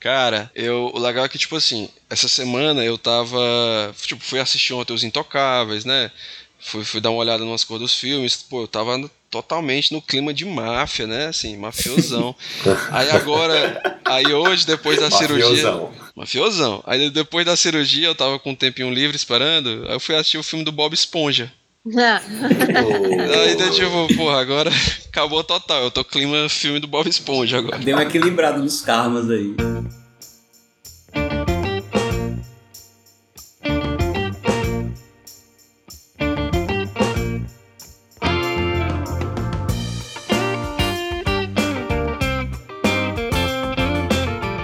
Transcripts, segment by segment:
Cara, eu, o legal é que, tipo assim, essa semana eu tava. Tipo, fui assistir ontem Os Intocáveis, né? Fui, fui dar uma olhada nas cores dos filmes. Pô, eu tava totalmente no clima de máfia, né? Assim, mafiosão. aí agora. Aí hoje, depois da mafiosão. cirurgia. Mafiosão. Aí depois da cirurgia, eu tava com um tempinho livre esperando. Aí eu fui assistir o filme do Bob Esponja. Aí então, tipo, porra, agora acabou total. Eu tô clima filme do Bob Esponja agora. Deu uma equilibrada nos karmas aí.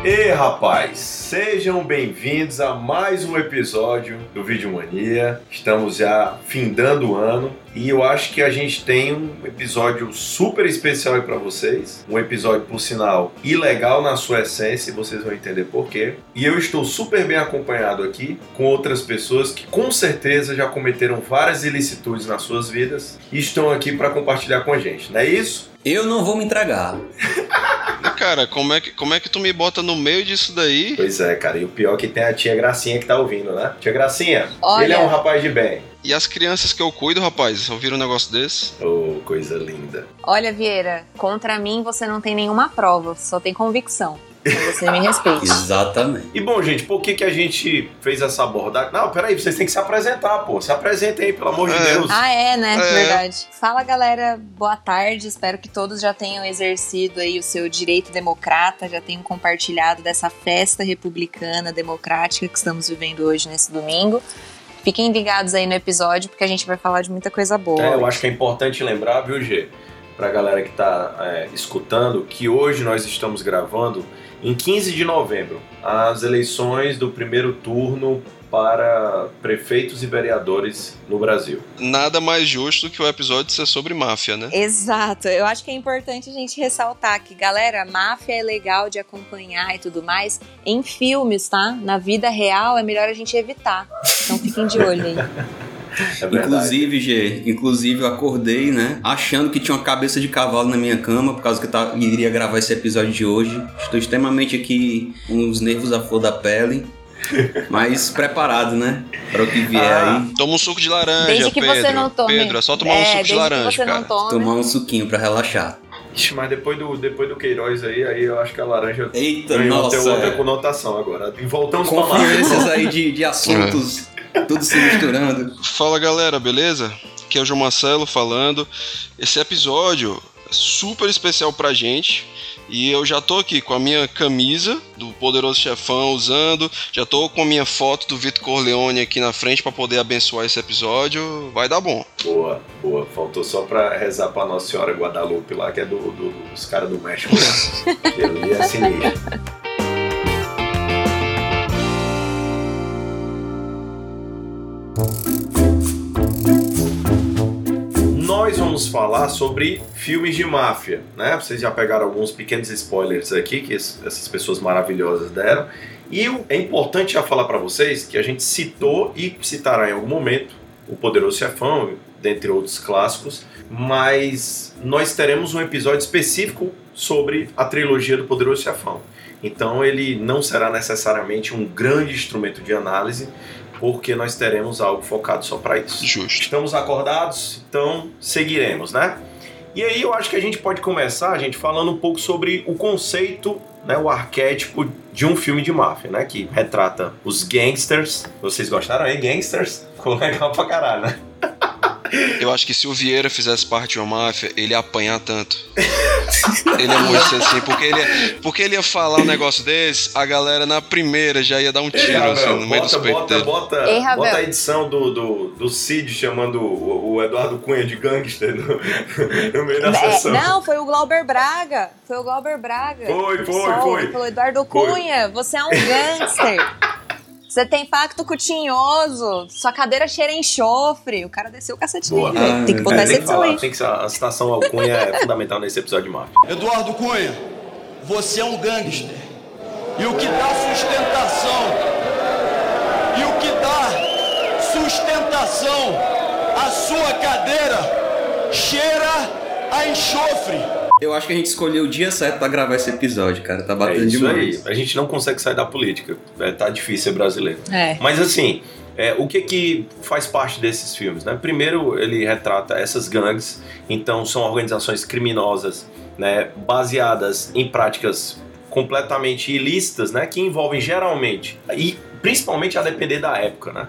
E rapaz, Sejam bem-vindos a mais um episódio do Vídeo Mania. Estamos já findando o ano e eu acho que a gente tem um episódio super especial para vocês. Um episódio, por sinal, ilegal na sua essência, e vocês vão entender por quê. E eu estou super bem acompanhado aqui com outras pessoas que com certeza já cometeram várias ilicitudes nas suas vidas e estão aqui para compartilhar com a gente, não é isso? Eu não vou me entregar. cara, como é, que, como é que tu me bota no meio disso daí? Pois é, cara. E o pior é que tem a tia Gracinha que tá ouvindo, né? Tia Gracinha, Olha... ele é um rapaz de bem. E as crianças que eu cuido, rapaz, ouviram um negócio desse? Oh, coisa linda. Olha, Vieira, contra mim você não tem nenhuma prova, só tem convicção. Você me respeita. Exatamente. E bom, gente, por que, que a gente fez essa abordagem? Não, peraí, vocês têm que se apresentar, pô. Se apresentem aí, pelo amor é. de Deus. Ah, é, né? É. Verdade. Fala, galera. Boa tarde. Espero que todos já tenham exercido aí o seu direito democrata, já tenham compartilhado dessa festa republicana, democrática que estamos vivendo hoje nesse domingo. Fiquem ligados aí no episódio, porque a gente vai falar de muita coisa boa. É, eu acho que é importante lembrar, viu, Gê? Pra galera que tá é, escutando, que hoje nós estamos gravando em 15 de novembro, as eleições do primeiro turno para prefeitos e vereadores no Brasil. Nada mais justo que o episódio ser sobre máfia, né? Exato. Eu acho que é importante a gente ressaltar que, galera, máfia é legal de acompanhar e tudo mais em filmes, tá? Na vida real é melhor a gente evitar. Então fiquem de olho aí. É inclusive, G, inclusive eu acordei, né? Achando que tinha uma cabeça de cavalo na minha cama, por causa que eu tava, iria gravar esse episódio de hoje. Estou extremamente aqui com os nervos à flor da pele. Mas preparado, né? Para o que vier ah, aí. Toma um suco de laranja, desde que Pedro. Você não tome... Pedro, é só tomar é, um suco de laranja, cara. Tomar um suquinho para relaxar. Ixi, mas depois do, depois do Queiroz aí, aí eu acho que a laranja Eita, nossa, tem outra é. conotação agora. E voltamos para lá. aí de, de assuntos tudo se misturando. Fala galera, beleza? Aqui é o João Marcelo falando. Esse episódio é super especial pra gente. E eu já tô aqui com a minha camisa do Poderoso Chefão usando, já tô com a minha foto do Vitor Corleone aqui na frente para poder abençoar esse episódio. Vai dar bom. Boa, boa. Faltou só pra rezar pra Nossa Senhora Guadalupe lá, que é do, do dos caras do México. Né? que ali é sinistro. Nós vamos falar sobre filmes de máfia, né? Vocês já pegaram alguns pequenos spoilers aqui que essas pessoas maravilhosas deram. E é importante já falar para vocês que a gente citou e citará em algum momento o Poderoso Chefão, dentre outros clássicos, mas nós teremos um episódio específico sobre a trilogia do Poderoso Chefão. Então ele não será necessariamente um grande instrumento de análise, porque nós teremos algo focado só para isso. Justo. Estamos acordados, então seguiremos, né? E aí eu acho que a gente pode começar, gente, falando um pouco sobre o conceito, né, o arquétipo de um filme de máfia, né, que retrata os gangsters. Vocês gostaram aí, gangsters? Ficou legal pra caralho, né? Eu acho que se o Vieira fizesse parte de uma máfia, ele ia apanhar tanto. ele ia morrer assim, porque ele, ia, porque ele ia falar um negócio desse, a galera na primeira já ia dar um tiro Ei, assim, no meio dos peitos bota, Bota, Ei, bota a edição do, do, do Cid chamando o, o Eduardo Cunha de gangster no, no meio da é, sessão. Não, foi o Glauber Braga. Foi o Glauber Braga. Foi, foi, foi. Falou, Eduardo Cunha, foi. você é um gangster. Você tem pacto cutinhoso, sua cadeira cheira enxofre. O cara desceu o cacete Boa. Ah, tem que botar é, essa edição aí. Tem que, a citação ao Cunha é fundamental nesse episódio de Máfia. Eduardo Cunha, você é um gangster. E o que dá sustentação, e o que dá sustentação à sua cadeira cheira a enxofre. Eu acho que a gente escolheu o dia certo para gravar esse episódio, cara. Tá batendo é isso demais. Aí. A gente não consegue sair da política. É, tá difícil ser brasileiro. É. Mas assim, é, o que que faz parte desses filmes? Né? Primeiro, ele retrata essas gangues. Então, são organizações criminosas, né, baseadas em práticas completamente ilícitas, né, que envolvem geralmente e principalmente a depender da época, né,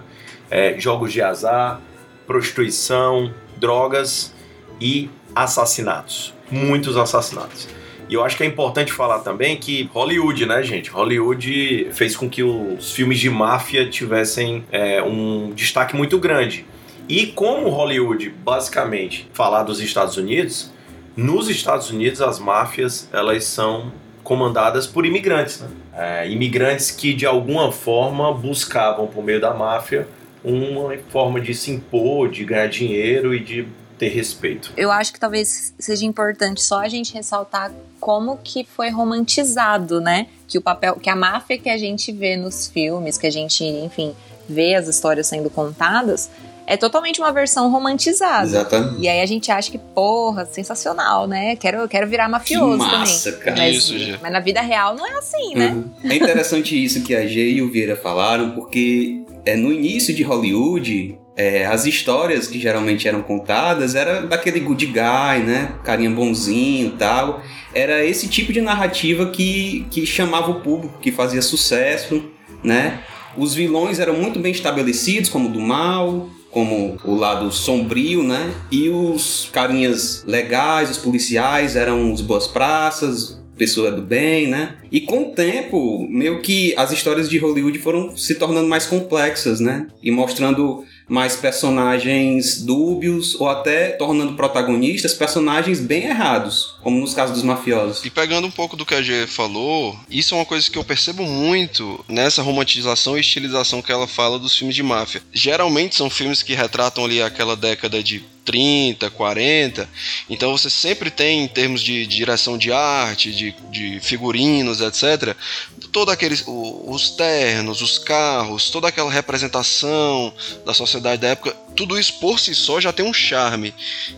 é, jogos de azar, prostituição, drogas e assassinatos, muitos assassinatos. E eu acho que é importante falar também que Hollywood, né, gente? Hollywood fez com que os filmes de máfia tivessem é, um destaque muito grande. E como Hollywood, basicamente, falar dos Estados Unidos, nos Estados Unidos as máfias elas são comandadas por imigrantes, né? É, imigrantes que de alguma forma buscavam por meio da máfia uma forma de se impor, de ganhar dinheiro e de ter respeito. Eu acho que talvez seja importante só a gente ressaltar como que foi romantizado, né? Que o papel, que a máfia que a gente vê nos filmes, que a gente, enfim, vê as histórias sendo contadas, é totalmente uma versão romantizada. Exatamente. E aí a gente acha que, porra, sensacional, né? Quero, quero virar mafioso que massa, também. Cara. Mas, isso, Gê. mas na vida real não é assim, né? Uhum. É interessante isso que a G e o Vieira falaram, porque é, no início de Hollywood, é, as histórias que geralmente eram contadas era daquele good guy, né? Carinha bonzinho tal. Era esse tipo de narrativa que, que chamava o público, que fazia sucesso, né? Os vilões eram muito bem estabelecidos, como do mal, como o lado sombrio, né? E os carinhas legais, os policiais, eram os boas praças, pessoa do bem, né? E com o tempo, meio que as histórias de Hollywood foram se tornando mais complexas, né? E mostrando mais personagens dúbios ou até tornando protagonistas personagens bem errados, como nos casos dos mafiosos. E pegando um pouco do que a G falou, isso é uma coisa que eu percebo muito nessa romantização e estilização que ela fala dos filmes de máfia. Geralmente são filmes que retratam ali aquela década de 30, 40. Então você sempre tem, em termos de, de direção de arte, de, de figurinos, etc., todos aqueles. os ternos, os carros, toda aquela representação da sociedade da época, tudo isso por si só já tem um charme.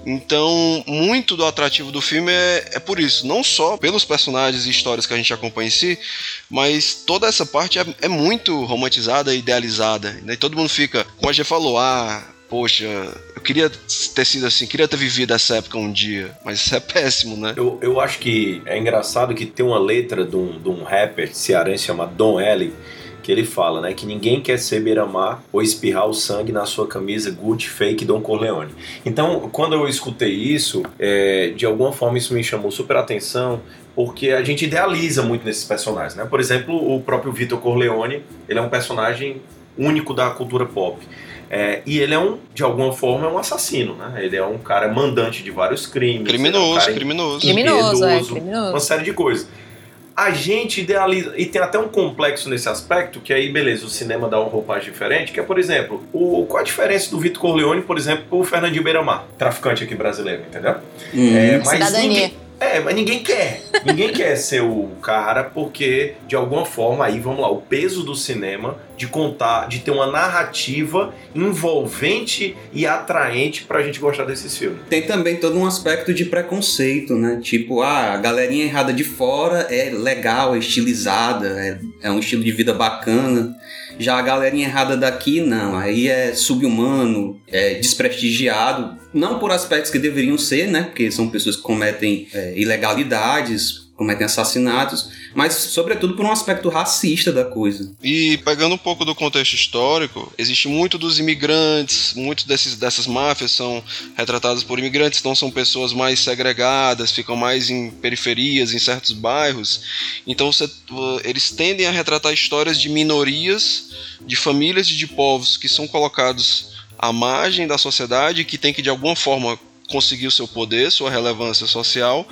Então, muito do atrativo do filme é, é por isso. Não só pelos personagens e histórias que a gente acompanha em si, mas toda essa parte é, é muito romantizada e idealizada. Né? E todo mundo fica, como a gente falou, ah poxa, eu queria ter sido assim, queria ter vivido essa época um dia, mas isso é péssimo, né? Eu, eu acho que é engraçado que tem uma letra de um, de um rapper cearense chamado Don L, que ele fala, né, que ninguém quer ser beira-mar ou espirrar o sangue na sua camisa Gucci fake Don Corleone. Então, quando eu escutei isso, é, de alguma forma isso me chamou super atenção, porque a gente idealiza muito nesses personagens, né? Por exemplo, o próprio Vitor Corleone, ele é um personagem único da cultura pop. É, e ele é um, de alguma forma, é um assassino, né? Ele é um cara mandante de vários crimes. Criminoso, é um criminoso. Criminoso, é, criminoso. Uma série de coisas. A gente idealiza, e tem até um complexo nesse aspecto, que aí, beleza, o cinema dá uma roupagem diferente, que é, por exemplo, o, qual a diferença do Vitor Corleone, por exemplo, pro Fernandinho Beiramar, traficante aqui brasileiro, entendeu? Hum. É, mas Cidadania. ninguém, é, mas ninguém quer. Ninguém quer ser o cara porque, de alguma forma, aí vamos lá, o peso do cinema de contar, de ter uma narrativa envolvente e atraente pra gente gostar desses filmes. Tem também todo um aspecto de preconceito, né? Tipo, ah, a galerinha errada de fora é legal, é estilizada, é, é um estilo de vida bacana. Já a galerinha errada daqui, não. Aí é subhumano, é desprestigiado. Não por aspectos que deveriam ser, né? Porque são pessoas que cometem é, ilegalidades, cometem assassinatos, mas sobretudo por um aspecto racista da coisa. E pegando um pouco do contexto histórico, existe muito dos imigrantes, muito desses, dessas máfias são retratadas por imigrantes, então são pessoas mais segregadas, ficam mais em periferias, em certos bairros. Então você, eles tendem a retratar histórias de minorias, de famílias e de povos que são colocados à margem da sociedade, que tem que de alguma forma conseguir o seu poder, sua relevância social,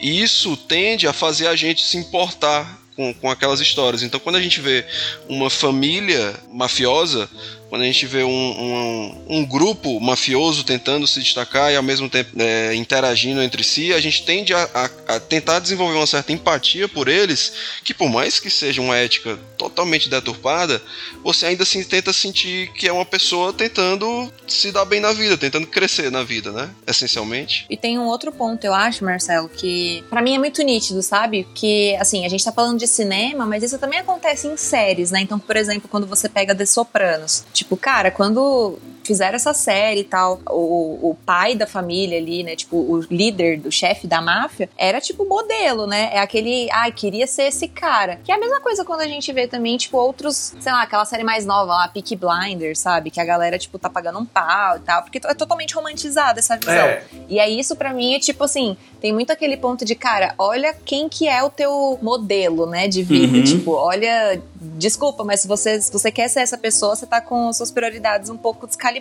e isso tende a fazer a gente se importar com, com aquelas histórias. Então, quando a gente vê uma família mafiosa, quando a gente vê um, um, um grupo mafioso tentando se destacar e ao mesmo tempo é, interagindo entre si, a gente tende a, a, a, tentar desenvolver uma certa empatia por eles, que por mais que seja uma ética totalmente deturpada, você ainda assim tenta sentir que é uma pessoa tentando se dar bem na vida, tentando crescer na vida, né? Essencialmente. E tem um outro ponto, eu acho, Marcelo, que para mim é muito nítido, sabe? Que, assim, a gente tá falando de cinema, mas isso também acontece em séries, né? Então, por exemplo, quando você pega The Sopranos, tipo, cara, quando fizeram essa série e tal. O, o pai da família ali, né? Tipo, o líder do chefe da máfia, era tipo modelo, né? É aquele, ai, queria ser esse cara. Que é a mesma coisa quando a gente vê também, tipo, outros, sei lá, aquela série mais nova lá, Peaky Blinders, sabe? Que a galera, tipo, tá pagando um pau e tal. Porque é totalmente romantizada essa visão. É. E aí isso para mim é tipo assim, tem muito aquele ponto de, cara, olha quem que é o teu modelo, né, de vida. Uhum. Tipo, olha, desculpa, mas se você, se você quer ser essa pessoa, você tá com suas prioridades um pouco descalibradas,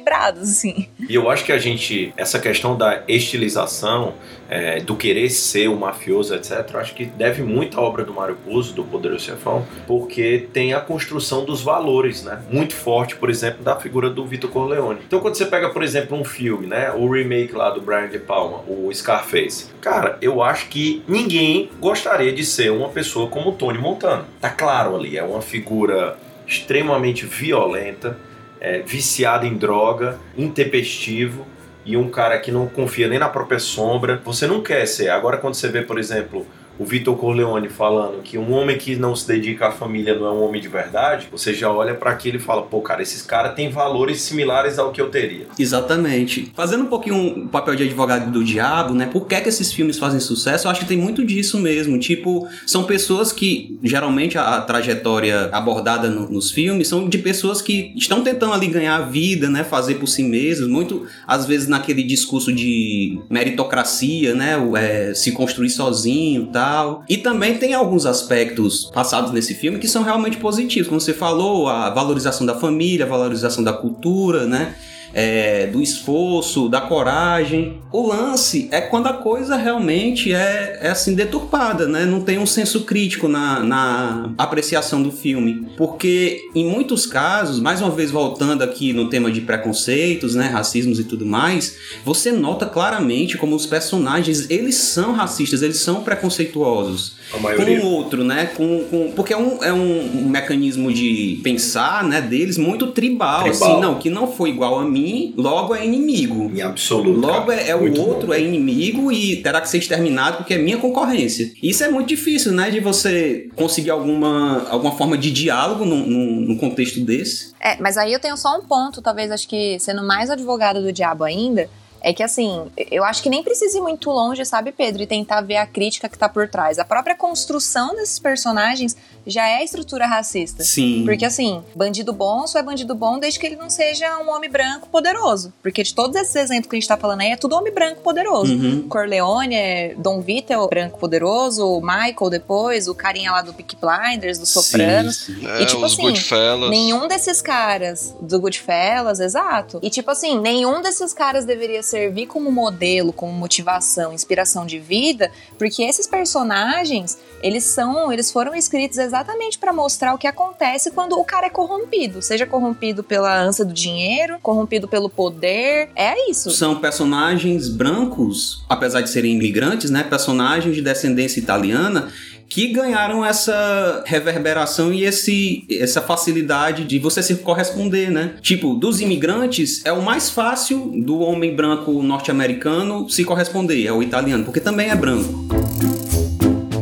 assim. E eu acho que a gente, essa questão da estilização, é, do querer ser o mafioso, etc., acho que deve muito à obra do Mário Puzo, do Poderoso Chefão, porque tem a construção dos valores, né? Muito forte, por exemplo, da figura do Vitor Corleone. Então, quando você pega, por exemplo, um filme, né? O remake lá do Brian De Palma, o Scarface. Cara, eu acho que ninguém gostaria de ser uma pessoa como o Tony Montana. Tá claro ali, é uma figura extremamente violenta, é, viciado em droga, intempestivo e um cara que não confia nem na própria sombra. Você não quer ser. Agora, quando você vê, por exemplo, o Vitor Corleone falando que um homem que não se dedica à família não é um homem de verdade, você já olha para aquilo e fala, pô, cara, esses caras têm valores similares ao que eu teria. Exatamente. Fazendo um pouquinho o papel de advogado do diabo, né? Por que, é que esses filmes fazem sucesso? Eu acho que tem muito disso mesmo. Tipo, são pessoas que, geralmente, a, a trajetória abordada no, nos filmes são de pessoas que estão tentando ali ganhar a vida, né? Fazer por si mesmos, muito, às vezes, naquele discurso de meritocracia, né? É, se construir sozinho, tá? E também tem alguns aspectos passados nesse filme que são realmente positivos, como você falou, a valorização da família, a valorização da cultura, né? É, do esforço, da coragem. O lance é quando a coisa realmente é, é assim deturpada, né? Não tem um senso crítico na, na apreciação do filme. Porque em muitos casos, mais uma vez voltando aqui no tema de preconceitos, né, racismos e tudo mais, você nota claramente como os personagens, eles são racistas, eles são preconceituosos. Com o outro, né? Com, com, porque é, um, é um, um mecanismo de pensar, né, deles muito tribal, tribal, assim, não, que não foi igual a mim mim, logo é inimigo. Em absoluto. Logo é, é o outro, bom. é inimigo e terá que ser exterminado porque é minha concorrência. Isso é muito difícil, né? De você conseguir alguma, alguma forma de diálogo num, num, num contexto desse. É, mas aí eu tenho só um ponto, talvez acho que sendo mais advogado do diabo ainda, é que assim, eu acho que nem precisa ir muito longe, sabe, Pedro, e tentar ver a crítica que tá por trás. A própria construção desses personagens já é a estrutura racista. Sim. Porque assim, bandido bom só é bandido bom desde que ele não seja um homem branco poderoso. Porque de todos esses exemplos que a gente tá falando aí, é tudo homem branco poderoso. Uhum. Corleone é Dom Vito é o branco poderoso, o Michael depois, o carinha lá do Peak Blinders, do Sopranos. Sim, sim. É, e tipo assim, Goodfellas. nenhum desses caras do Goodfellas, exato. E tipo assim, nenhum desses caras deveria servir como modelo, como motivação, inspiração de vida, porque esses personagens, eles são, eles foram escritos exatamente para mostrar o que acontece quando o cara é corrompido, seja corrompido pela ânsia do dinheiro, corrompido pelo poder, é isso. São personagens brancos, apesar de serem imigrantes, né, personagens de descendência italiana que ganharam essa reverberação e esse, essa facilidade de você se corresponder, né? Tipo, dos imigrantes, é o mais fácil do homem branco norte-americano se corresponder, é o italiano, porque também é branco.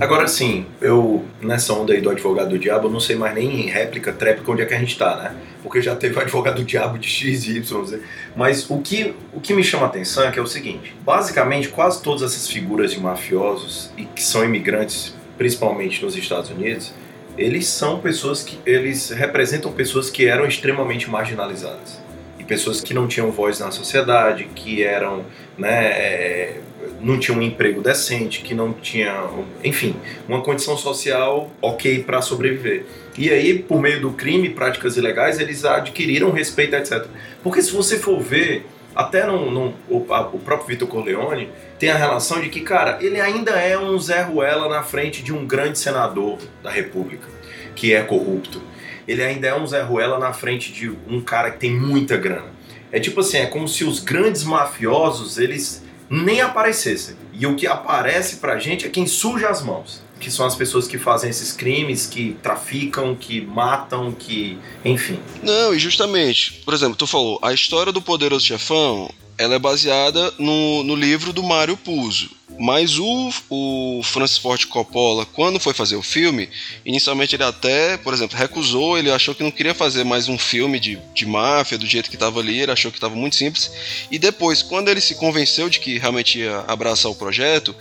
Agora sim, eu nessa onda aí do advogado do diabo, eu não sei mais nem em réplica, tréplica onde é que a gente tá, né? Porque já teve o advogado do diabo de X e Y, mas o que, o que me chama a atenção é que é o seguinte: basicamente, quase todas essas figuras de mafiosos e que são imigrantes, principalmente nos Estados Unidos, eles são pessoas que eles representam pessoas que eram extremamente marginalizadas e pessoas que não tinham voz na sociedade, que eram, né, é, não tinha um emprego decente, que não tinha, enfim, uma condição social ok para sobreviver. E aí, por meio do crime, práticas ilegais, eles adquiriram respeito, etc. Porque se você for ver, até no, no o, a, o, próprio Vitor Corleone tem a relação de que, cara, ele ainda é um Zé Ruela na frente de um grande senador da República, que é corrupto. ele ainda é um Zé Ruela na frente de um cara que tem muita grana. É tipo assim, é como se os grandes mafiosos, eles nem aparecessem. E o que aparece pra gente é quem suja as mãos. Que são as pessoas que fazem esses crimes, que traficam, que matam, que. enfim. Não, e justamente, por exemplo, tu falou, a história do poderoso chefão ela é baseada no, no livro do Mário Puzo. Mas o, o Francis Ford Coppola, quando foi fazer o filme, inicialmente ele até, por exemplo, recusou, ele achou que não queria fazer mais um filme de, de máfia do jeito que estava ali, ele achou que estava muito simples. E depois, quando ele se convenceu de que realmente ia abraçar o projeto,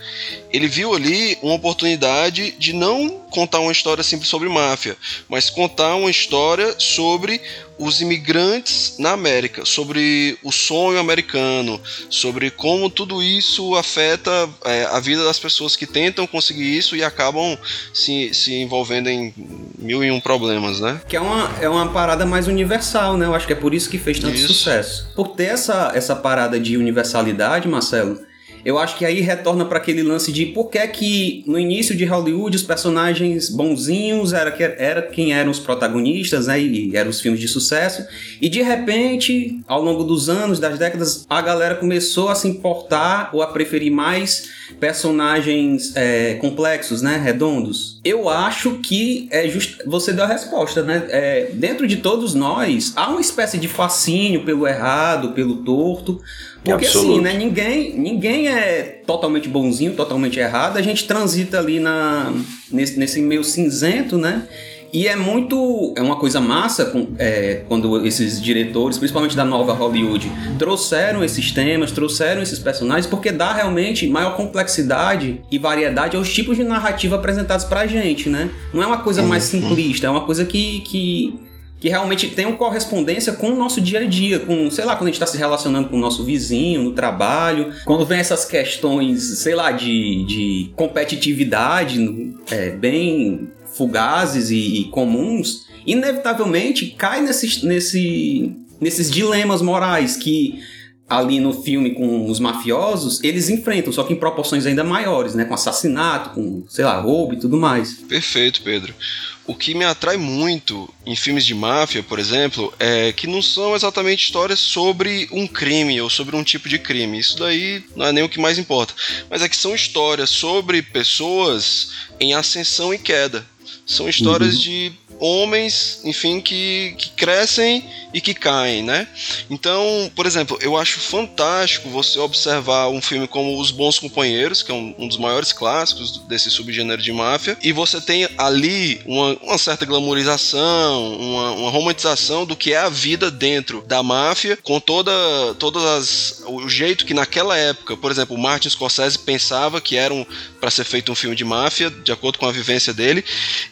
ele viu ali uma oportunidade de não contar uma história simples sobre máfia, mas contar uma história sobre os imigrantes na América, sobre o sonho americano, sobre como tudo isso afeta é, a vida das pessoas que tentam conseguir isso e acabam se, se envolvendo em mil e um problemas, né? Que é uma, é uma parada mais universal, né? Eu acho que é por isso que fez tanto isso. sucesso. Por ter essa, essa parada de universalidade, Marcelo, eu acho que aí retorna para aquele lance de por que que no início de Hollywood os personagens bonzinhos era, era quem eram os protagonistas, né, e eram os filmes de sucesso, e de repente, ao longo dos anos, das décadas, a galera começou a se importar ou a preferir mais personagens é, complexos, né, redondos. Eu acho que é just... você deu a resposta, né? É, dentro de todos nós há uma espécie de fascínio pelo errado, pelo torto, porque assim, Absoluto. assim, né, ninguém, ninguém é totalmente bonzinho, totalmente errado, a gente transita ali na, nesse, nesse meio cinzento, né? E é muito. É uma coisa massa é, quando esses diretores, principalmente da nova Hollywood, trouxeram esses temas, trouxeram esses personagens, porque dá realmente maior complexidade e variedade aos tipos de narrativa apresentados pra gente, né? Não é uma coisa mais simplista, é uma coisa que, que que realmente tem uma correspondência com o nosso dia a dia, com, sei lá, quando a gente está se relacionando com o nosso vizinho, no trabalho, quando vem essas questões, sei lá, de, de competitividade é, bem fugazes e, e, comuns, inevitavelmente cai nesse, nesse, nesses dilemas morais que ali no filme com os mafiosos, eles enfrentam, só que em proporções ainda maiores, né? Com assassinato, com, sei lá, roubo e tudo mais. Perfeito, Pedro. O que me atrai muito em filmes de máfia, por exemplo, é que não são exatamente histórias sobre um crime ou sobre um tipo de crime. Isso daí não é nem o que mais importa. Mas é que são histórias sobre pessoas em ascensão e queda. São histórias uhum. de homens, enfim, que, que crescem e que caem, né? Então, por exemplo, eu acho fantástico você observar um filme como Os Bons Companheiros, que é um, um dos maiores clássicos desse subgênero de máfia, e você tem ali uma, uma certa glamorização, uma, uma, romantização do que é a vida dentro da máfia, com toda todas as o jeito que naquela época, por exemplo, o Martin Scorsese pensava que era um, para ser feito um filme de máfia, de acordo com a vivência dele.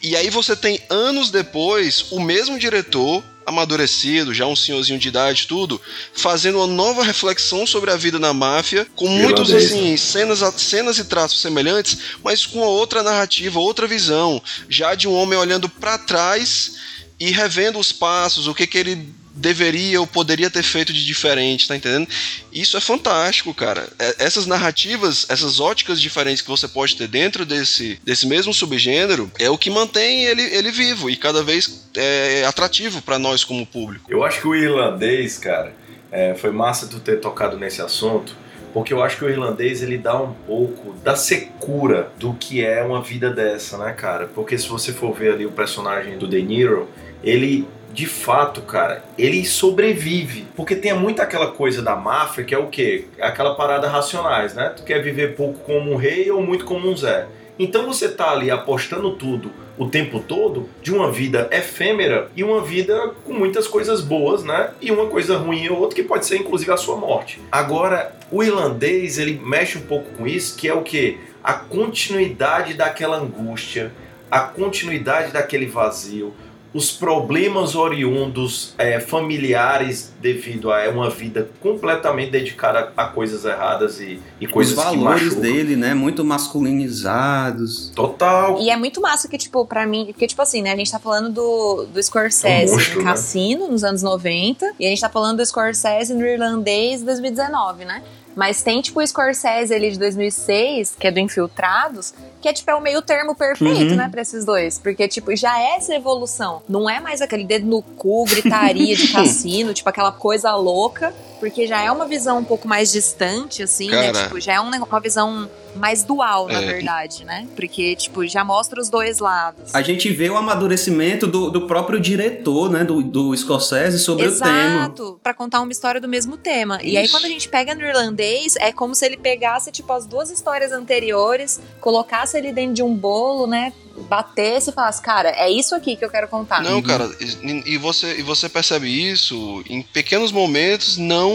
E aí você tem anos depois o mesmo diretor amadurecido, já um senhorzinho de idade, tudo, fazendo uma nova reflexão sobre a vida na máfia, com muitos assim cenas, cenas e traços semelhantes, mas com outra narrativa, outra visão, já de um homem olhando para trás e revendo os passos, o que que ele deveria ou poderia ter feito de diferente, tá entendendo? Isso é fantástico, cara. É, essas narrativas, essas óticas diferentes que você pode ter dentro desse, desse mesmo subgênero é o que mantém ele, ele vivo e cada vez é atrativo para nós como público. Eu acho que o irlandês, cara, é, foi massa tu ter tocado nesse assunto, porque eu acho que o irlandês ele dá um pouco da secura do que é uma vida dessa, né, cara? Porque se você for ver ali o personagem do De Niro, ele de fato, cara, ele sobrevive. Porque tem muito aquela coisa da máfia que é o quê? Aquela parada racionais, né? Tu quer viver pouco como um rei ou muito como um Zé. Então você tá ali apostando tudo o tempo todo de uma vida efêmera e uma vida com muitas coisas boas, né? E uma coisa ruim ou outra que pode ser inclusive a sua morte. Agora, o irlandês, ele mexe um pouco com isso, que é o que? A continuidade daquela angústia, a continuidade daquele vazio, os problemas oriundos é, familiares devido a uma vida completamente dedicada a coisas erradas e, e coisas os valores dele, né, muito masculinizados. Total. E é muito massa que tipo para mim, porque tipo assim, né, a gente tá falando do, do Scorsese um monstro, no Cassino né? nos anos 90 e a gente tá falando do Scorsese no Irlandês 2019, né? Mas tem, tipo, o Scorsese ali de 2006, que é do Infiltrados, que é, tipo, é o meio termo perfeito, Uhum. né, pra esses dois. Porque, tipo, já é essa evolução. Não é mais aquele dedo no cu, gritaria de cassino, tipo, aquela coisa louca. Porque já é uma visão um pouco mais distante, assim, né? Cara. Tipo, já é um uma visão mais dual, na É. verdade, né? Porque, tipo, já mostra os dois lados. A gente vê o amadurecimento do, do próprio diretor, né? Do, do Scorsese sobre o tema. Exato, pra contar uma história do mesmo tema. E aí, quando a gente pega no irlandês, é como se ele pegasse, tipo, as duas histórias anteriores, colocasse ele dentro de um bolo, né? Batesse e falasse, cara, é isso aqui que eu quero contar. Não, cara, e, e você, e você percebe isso em pequenos momentos não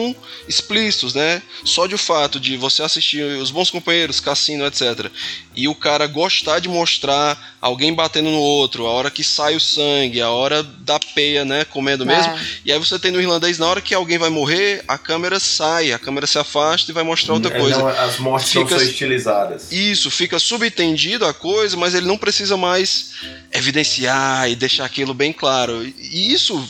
explícitos, né? Só de o fato de você assistir os bons companheiros, cassino, etc. E o cara gostar de mostrar alguém batendo no outro, a hora que sai o sangue, a hora da peia, né? Comendo mesmo. É. E aí você tem no irlandês, na hora que alguém vai morrer, a câmera sai, a câmera se afasta e vai mostrar outra É, coisa. não, as mortes Fica- não são estilizadas. Isso, fica subentendido a coisa, mas ele não precisa mais evidenciar e deixar aquilo bem claro. E isso,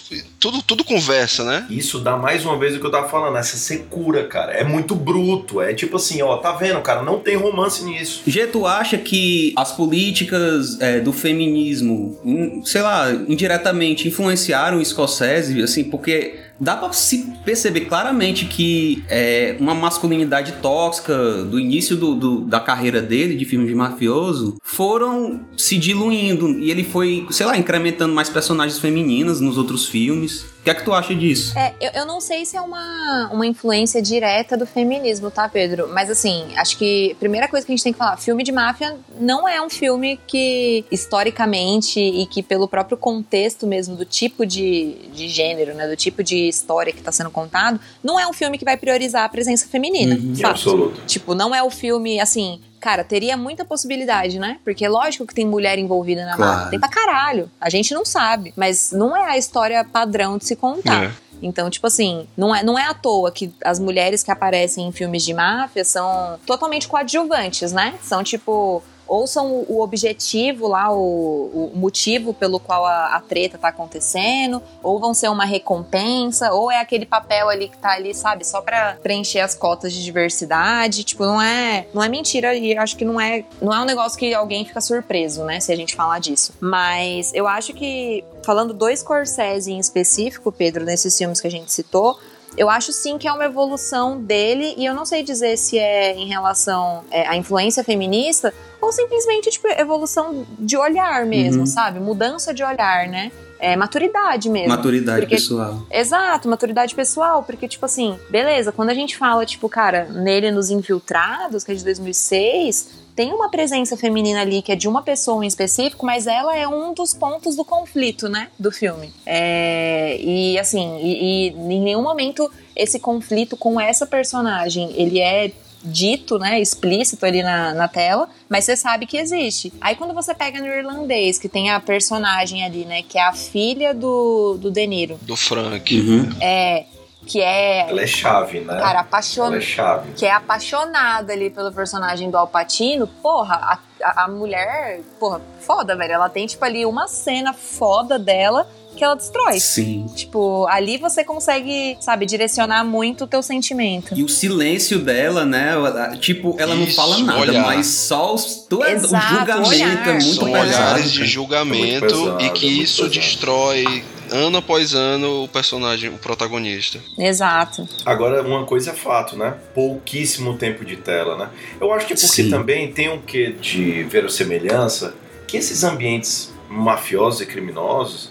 tudo, tudo conversa, né? Isso dá mais uma vez o que eu tava falando, essa secura, cara. É muito bruto. É tipo assim, ó, tá vendo, cara? Não tem romance nisso. Gê, tu acha que as políticas é, do feminismo, hum, sei lá, indiretamente influenciaram o Scorsese, assim, porque dá pra se perceber claramente que é, uma masculinidade tóxica do início do, do- da carreira dele, de filme de mafioso, foram se diluindo e ele foi, sei lá, incrementando mais personagens femininas nos outros filmes. O que é que tu acha disso? É, eu, eu não sei se é uma, uma influência direta do feminismo, tá, Pedro? Mas assim, acho que a primeira coisa que a gente tem que falar, filme de máfia não é um filme que, historicamente, e que pelo próprio contexto mesmo, do tipo de, de gênero, né? Do tipo de história que tá sendo contado, não é um filme que vai priorizar a presença feminina. Uhum. Fato. absoluto. Tipo, não é o filme, assim, cara, teria muita possibilidade, né? Porque lógico que tem mulher envolvida na Claro. máfia. Tem pra caralho. A gente não sabe. Mas não é a história padrão de se contar. É. Então, tipo assim, não é, não é à toa que as mulheres que aparecem em filmes de máfia são totalmente coadjuvantes, né? São tipo. Ou são o objetivo lá, o, o motivo pelo qual a, a treta tá acontecendo, ou vão ser uma recompensa, ou é aquele papel ali que tá ali, sabe, só pra preencher as cotas de diversidade. Tipo, não é, não é mentira e acho que não é, não é um negócio que alguém fica surpreso, né, se a gente falar disso. Mas eu acho que, falando do Scorsese em específico, Pedro, nesses filmes que a gente citou, eu acho sim que é uma evolução dele, e eu não sei dizer se é em relação é, à influência feminista ou simplesmente, tipo, evolução de olhar mesmo, Uhum. sabe? Mudança de olhar, né? É, maturidade mesmo. Maturidade Porque- pessoal. Exato, maturidade pessoal, porque, tipo assim, beleza, quando a gente fala, tipo, cara, nele nos Infiltrados, que é de 2006, tem uma presença feminina ali que é de uma pessoa em específico, mas ela é um dos pontos do conflito, né, do filme. É, e, assim, e, e em nenhum momento esse conflito com essa personagem, ele é dito, né, explícito ali na, na tela, mas você sabe que existe. Aí quando você pega no irlandês, que tem a personagem ali, né, que é a filha do, do De Niro, Do Frank. Uhum. é, que é, Ela é chave, né? cara, Ela apaixonada. é chave. Que é apaixonada ali pelo personagem do Alpatino, porra, a, a mulher, porra, foda, velho. Ela tem, tipo, ali uma cena foda dela que ela destrói. Sim. Tipo, ali você consegue, sabe, direcionar muito o teu sentimento. E o silêncio dela, né? ela- Tipo, ela não Isso, fala nada, olhar. mas só os, tu é, o Exato, julgamento olhar. é muito São pesado. olhares de julgamento É pesado, e que é isso pesado. destrói ano após ano o personagem, o protagonista. Exato. Agora, uma coisa é fato, né? Pouquíssimo tempo de tela, né? Eu acho que é porque Sim. também tem um quê de verossemelhança que esses ambientes mafiosos e criminosos,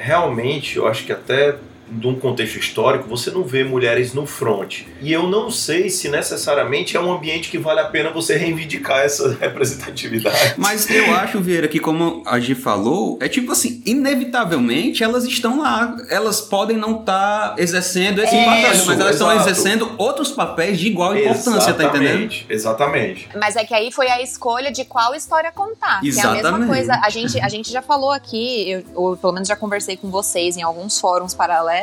realmente, eu acho que até de um contexto histórico, você não vê mulheres no front. E eu não sei se necessariamente é um ambiente que vale a pena você reivindicar essa representatividade. Mas eu acho, Vieira, que como a Gi falou, é tipo assim, inevitavelmente elas estão lá. Elas podem não estar exercendo esse É. papel, Isso, mas elas estão exato. exercendo outros papéis de igual importância, tá entendendo? Exatamente, Exatamente. Mas é que aí foi a escolha de qual história contar. Que é a mesma Exatamente. coisa. A gente, a gente já falou aqui, eu, ou pelo menos já conversei com vocês em alguns fóruns paralelos,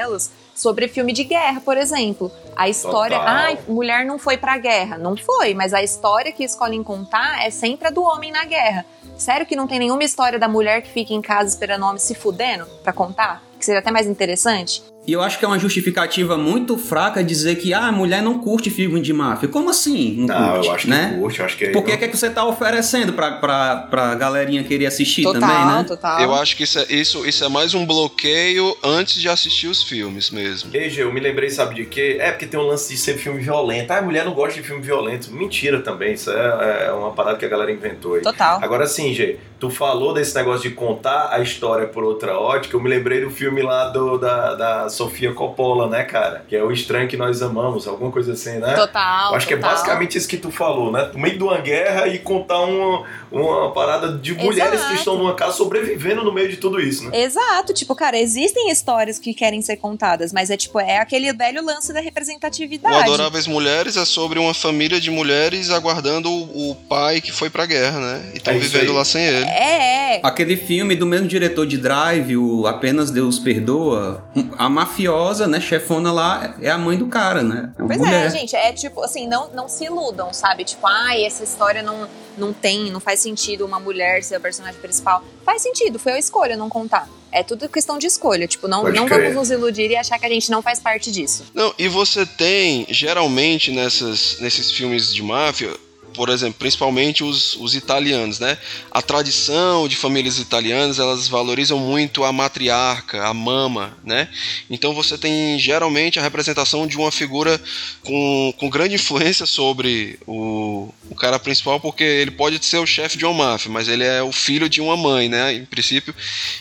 sobre filme de guerra, por exemplo. A história. Ai, mulher não foi pra guerra. Não foi, mas a história que escolhem contar é sempre a do homem na guerra. Sério que não tem nenhuma história da mulher que fica em casa esperando o homem se fudendo pra contar? Que seria até mais interessante? E eu acho que é uma justificativa muito fraca dizer que ah, a mulher não curte filme de máfia. Como assim? Não, não curte, eu acho né? que curte, eu acho que é. Por que, é que você tá oferecendo pra, pra, pra galerinha querer assistir total, também, né? Total. Eu acho que isso é, isso, isso é mais um bloqueio antes de assistir os filmes mesmo. Ei, eu me lembrei, sabe de quê? É porque tem um lance de ser filme violento. Ah, a mulher não gosta de filme violento. Mentira também, isso é, é uma parada que a galera inventou aí. Total. Agora sim, Gê, tu falou desse negócio de contar a história por outra ótica. Eu me lembrei do filme lá do, da, da Sofia Coppola, né, cara? Que é O Estranho que Nós Amamos, alguma coisa assim, né? Total. Eu acho total. que é basicamente isso que tu falou, né? No meio de uma guerra e contar uma, uma parada de mulheres Exato. que estão numa casa sobrevivendo no meio de tudo isso, né? Exato. Tipo, cara, existem histórias que querem ser contadas, mas é tipo, é aquele velho lance da representatividade. O Adoráveis Mulheres é sobre uma família de mulheres aguardando o, o pai que foi pra guerra, né? E estão é vivendo aí. lá sem ele. É, é. Aquele filme do mesmo diretor de Drive, o Apenas Deus Perdoa, a mafiosa, né, chefona lá, é a mãe do cara, né? É pois é, mulher. é, gente, é tipo, assim, não, não se iludam, sabe? Tipo, ai, essa história não, não tem, não faz sentido uma mulher ser a personagem principal. Faz sentido, foi a escolha não contar. É tudo questão de escolha. Tipo, não, não vamos nos iludir e achar que a gente não faz parte disso. Não, e você tem, geralmente, nessas, nesses filmes de máfia, por exemplo, principalmente os, os italianos, né? A tradição de famílias italianas, elas valorizam muito a matriarca, a mama, né? Então você tem geralmente a representação de uma figura com, com grande influência sobre o, o cara principal, porque ele pode ser o chefe de uma máfia, mas ele é o filho de uma mãe, né? Em princípio.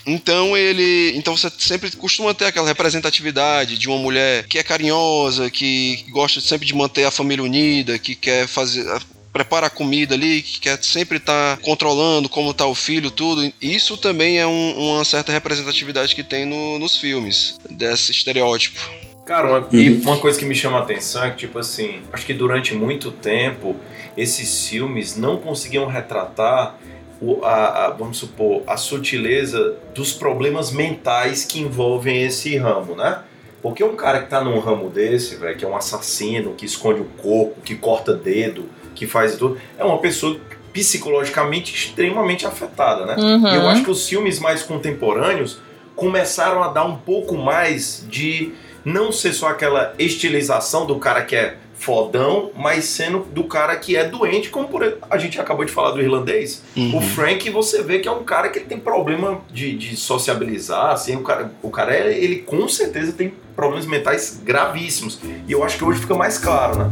Então ele. Então você sempre costuma ter aquela representatividade de uma mulher que é carinhosa, que gosta sempre de manter a família unida, que quer fazer prepara a comida ali, que quer sempre estar tá controlando como está o filho, tudo. Isso também é um, uma certa representatividade que tem no, nos filmes, desse estereótipo. Cara, uma, e uhum. uma coisa que me chama a atenção é que, tipo assim, acho que durante muito tempo esses filmes não conseguiam retratar o, a, a, vamos supor, a sutileza dos problemas mentais que envolvem esse ramo, né? Porque um cara que tá num ramo desse, velho, que é um assassino, que esconde o corpo, que corta dedo, que faz tudo, é uma pessoa psicologicamente extremamente afetada, né? Uhum. E eu acho que os filmes mais contemporâneos começaram a dar um pouco mais de não ser só aquela estilização do cara que é fodão, mas sendo do cara que é doente, como por, a gente acabou de falar do irlandês. Uhum. O Frank, você vê que é um cara que tem problema de, de sociabilizar, assim, o cara, o cara ele com certeza tem problemas mentais gravíssimos. E eu acho que hoje fica mais claro, né?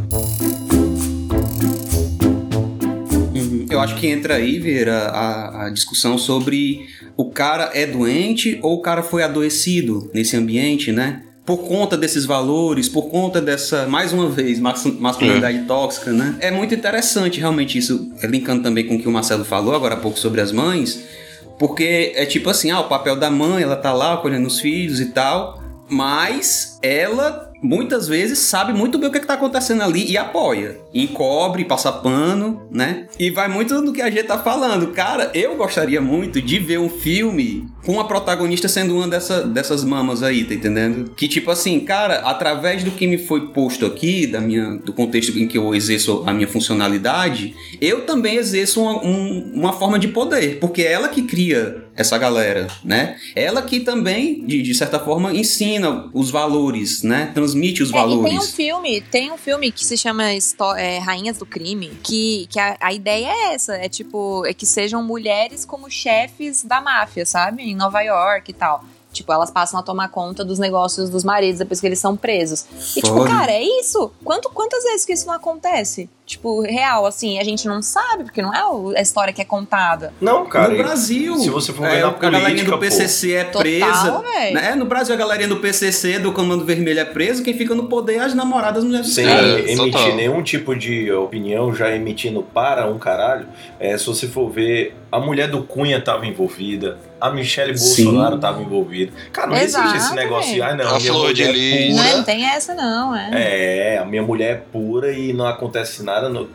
Eu acho que entra aí, Vera, a, a, discussão sobre o cara é doente ou o cara foi adoecido nesse ambiente, né? Por conta desses valores, por conta dessa, mais uma vez, masculinidade é. tóxica, né? É muito interessante realmente isso, linkando também com o que o Marcelo falou agora há pouco sobre as mães, porque é tipo assim, ah, o papel da mãe, ela tá lá colhendo os filhos e tal, mas ela muitas vezes sabe muito bem o que é está acontecendo ali e apoia. Encobre, passa pano, né? E vai muito do que a gente tá falando. Cara, eu gostaria muito de ver um filme com a protagonista sendo uma dessa, dessas mamas aí, tá entendendo? Que tipo assim, cara, através do que me foi posto aqui, da minha, do contexto em que eu exerço a minha funcionalidade, eu também exerço uma, um, uma forma de poder, porque é ela que cria essa galera, né? Ela que também, de, de certa forma, ensina os valores, né? Transmite os é, valores. tem um filme, tem um filme que se chama é, Rainhas do Crime, que, que a, a ideia é essa, é tipo, é que sejam mulheres como chefes da máfia, sabe? Em Nova York e tal. Tipo, elas passam a tomar conta dos negócios dos maridos depois que eles são presos. E, tipo, cara, é isso. Quanto, quantas vezes que isso não acontece? Tipo, real, assim, a gente não sabe, porque não é a história que é contada. Não, cara. No Brasil. Se você for ver é, na política, a galerinha do PCC pô. é presa. Total, né? No Brasil, a galerinha do PCC, do Comando Vermelho, é presa. Quem fica no poder é as namoradas mulheres Sem é, emitir total. nenhum tipo de opinião, já emitindo para um caralho. É, se você for ver, a mulher do Cunha estava envolvida a Michelle Bolsonaro estava envolvida. Cara, não Exato, existe esse negócio de, ah, não, a, a minha mulher é pura. Não, não tem essa, não, é. É, a minha mulher é pura e não acontece nada. No,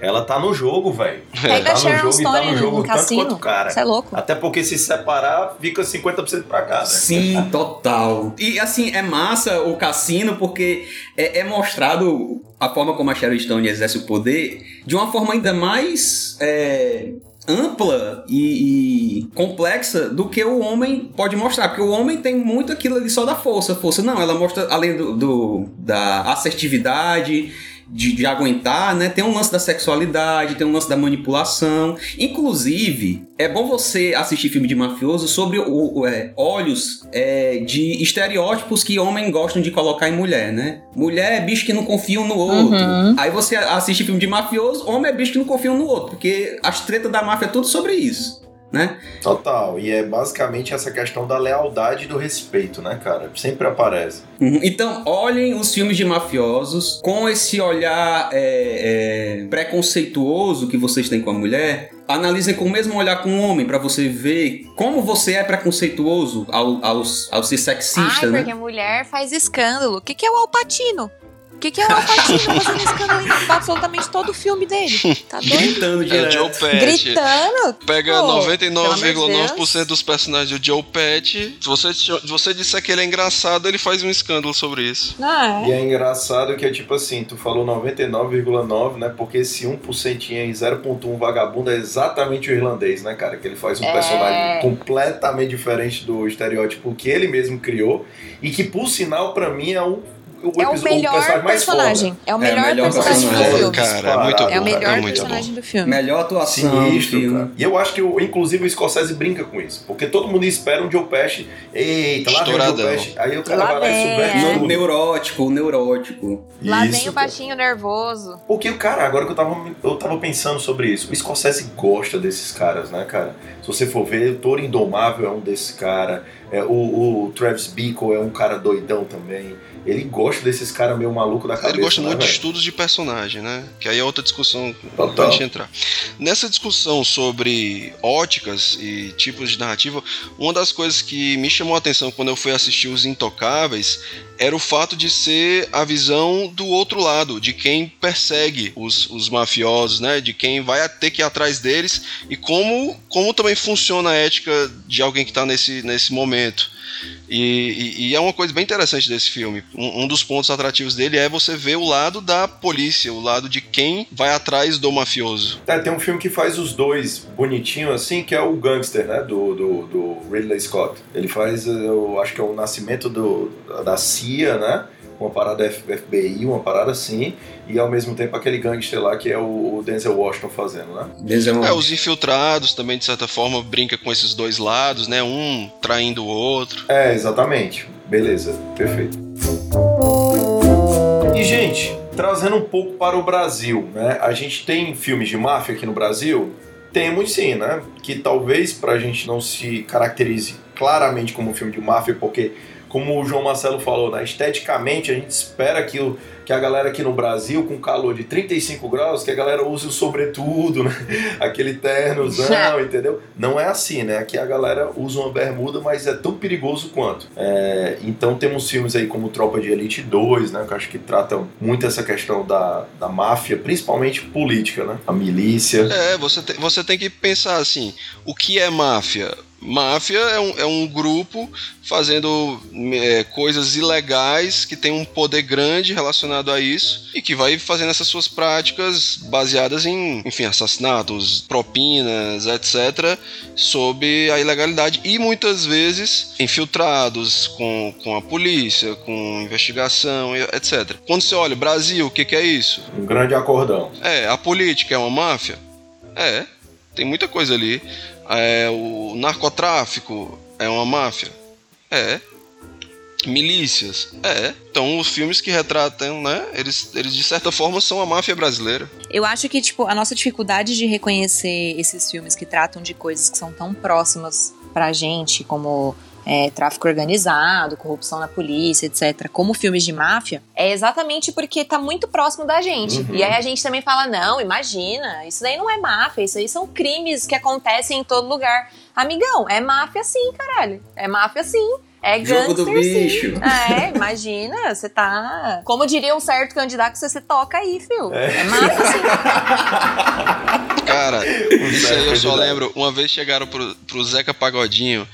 ela tá no jogo, velho. Ela tá no jogo e tá no jogo no tanto quanto o cara. Você é louco. Até porque se separar, fica 50% pra casa. Sim, total. E assim, é massa o cassino porque é, é mostrado a forma como a Sharon Stone exerce o poder de uma forma ainda mais. É, ampla e, e, complexa do que o homem pode mostrar. Porque o homem tem muito aquilo ali só da força. Força não, ela mostra além do, do da assertividade de, de, aguentar, né? Tem um lance da sexualidade, tem um lance da manipulação. Inclusive, é bom você assistir filme de mafioso sobre o, o é, olhos é, de estereótipos que homens gostam de colocar em mulher, né? Mulher é bicho que não confia um no outro. Uhum. Aí você assiste filme de mafioso, homem é bicho que não confia um no outro, porque as tretas da máfia é tudo sobre isso né? Total, e é basicamente essa questão da lealdade e do respeito, né, cara? Sempre aparece. Uhum. Então, olhem os filmes de mafiosos com esse olhar é, é, preconceituoso que vocês têm com a mulher. Analisem com o mesmo olhar com o homem, para você ver como você é preconceituoso ao, ao, ao ser sexista, Ai, né? porque a mulher faz escândalo. O que, que é o Alpatino? Que, que é o Alpatino fazendo escândalo em absolutamente todo o filme dele? Tá doido? Gritando direto. É o Joe Pesci. Gritando? Pega 99,9% dos personagens do Joe Pesci. Se você, se você disser que ele é engraçado, ele faz um escândalo sobre isso. Ah, é. E é engraçado que é tipo assim, tu falou 99,9, né? Porque esse 1% em 0.1 vagabundo é exatamente o irlandês, né, cara? Que ele faz um é... personagem completamente diferente do estereótipo que ele mesmo criou. E que, por sinal, para mim é um o, é o melhor o personagem. É o melhor, é o melhor personagem, personagem do filme. Cara, é muito É o melhor é personagem bom. do filme. Melhor atuação. Sinistro, cara. E eu acho que, inclusive, o Scorsese brinca com isso. Porque todo mundo espera um Joe Pesci. Eita, lá vem o Joe Pesci. Aí o cara lá vai lá e subverte tudo. Neurótico, neurótico. Lá isso, vem o baixinho nervoso. Porque o cara, agora que eu tava, eu tava pensando sobre isso, o Scorsese gosta desses caras, né, cara? Se você for ver, o Toro Indomável é um desses caras. É, o, o Travis Bickle é um cara doidão também ele gosta desses caras meio maluco da cabeça. Ele gosta né, muito véio? de estudos de personagem, né? Que aí é outra discussão Total. pra gente entrar. Nessa discussão sobre óticas e tipos de narrativa, uma das coisas que me chamou a atenção quando eu fui assistir Os Intocáveis era o fato de ser a visão do outro lado, de quem persegue os, os mafiosos, né? De quem vai ter que ir atrás deles e como, como também funciona a ética de alguém que está nesse, nesse momento. E, e, e, é uma coisa bem interessante desse filme. Um, um, dos pontos atrativos dele é você ver o lado da polícia, o lado de quem vai atrás do mafioso. É, tem um filme que faz os dois bonitinho assim, que é o Gangster, né? Do, do, do Ridley Scott. Ele faz, eu acho que é o nascimento do, da CIA, né? Uma parada FBI, uma parada assim, e ao mesmo tempo aquele gangster lá que é o Denzel Washington fazendo, né? Denzel é, os infiltrados também, de certa forma, brinca com esses dois lados, né? Um traindo o outro. É, exatamente. Beleza, perfeito. E, gente, trazendo um pouco para o Brasil, né? A gente tem filmes de máfia aqui no Brasil? Temos sim, né? Que talvez pra gente não se caracterize claramente como um filme de máfia, porque como o João Marcelo falou, né? esteticamente a gente espera que, o, que a galera aqui no Brasil, com calor de 35 graus, que a galera use o sobretudo, né? aquele ternozão, entendeu? Não é assim, né? Aqui a galera usa uma bermuda, mas é tão perigoso quanto. É, então temos filmes aí como Tropa de Elite 2, né? Que eu acho que tratam muito essa questão da, da máfia, principalmente política, né? A milícia. É, você, te, você tem que pensar assim, o que é máfia? Máfia é um, é um grupo fazendo é, coisas ilegais que tem um poder grande relacionado a isso e que vai fazendo essas suas práticas baseadas em, enfim, assassinatos, propinas, etc., sob a ilegalidade e muitas vezes infiltrados com, com a polícia, com investigação, etc. Quando você olha Brasil, o que, que é isso? Um grande acordão. É, a política é uma máfia? É, tem muita coisa ali. É, o narcotráfico é uma máfia? É. Milícias? É. Então os filmes que retratam, né? Eles, eles de certa forma são a máfia brasileira. Eu acho que, tipo, a nossa dificuldade de reconhecer esses filmes que tratam de coisas que são tão próximas pra gente, como é, tráfico organizado, corrupção na polícia, etc., como filmes de máfia, é exatamente porque tá muito próximo da gente. Uhum. E aí a gente também fala: não, imagina, isso daí não é máfia, isso aí são crimes que acontecem em todo lugar. Amigão, é máfia sim, caralho. É máfia sim. É Jogo do bicho. Sim. É, imagina, você tá. Como diria um certo candidato, você, você toca aí, filho. É, é máfia sim. Cara, isso aí eu só lembro. Uma vez chegaram pro, pro Zeca Pagodinho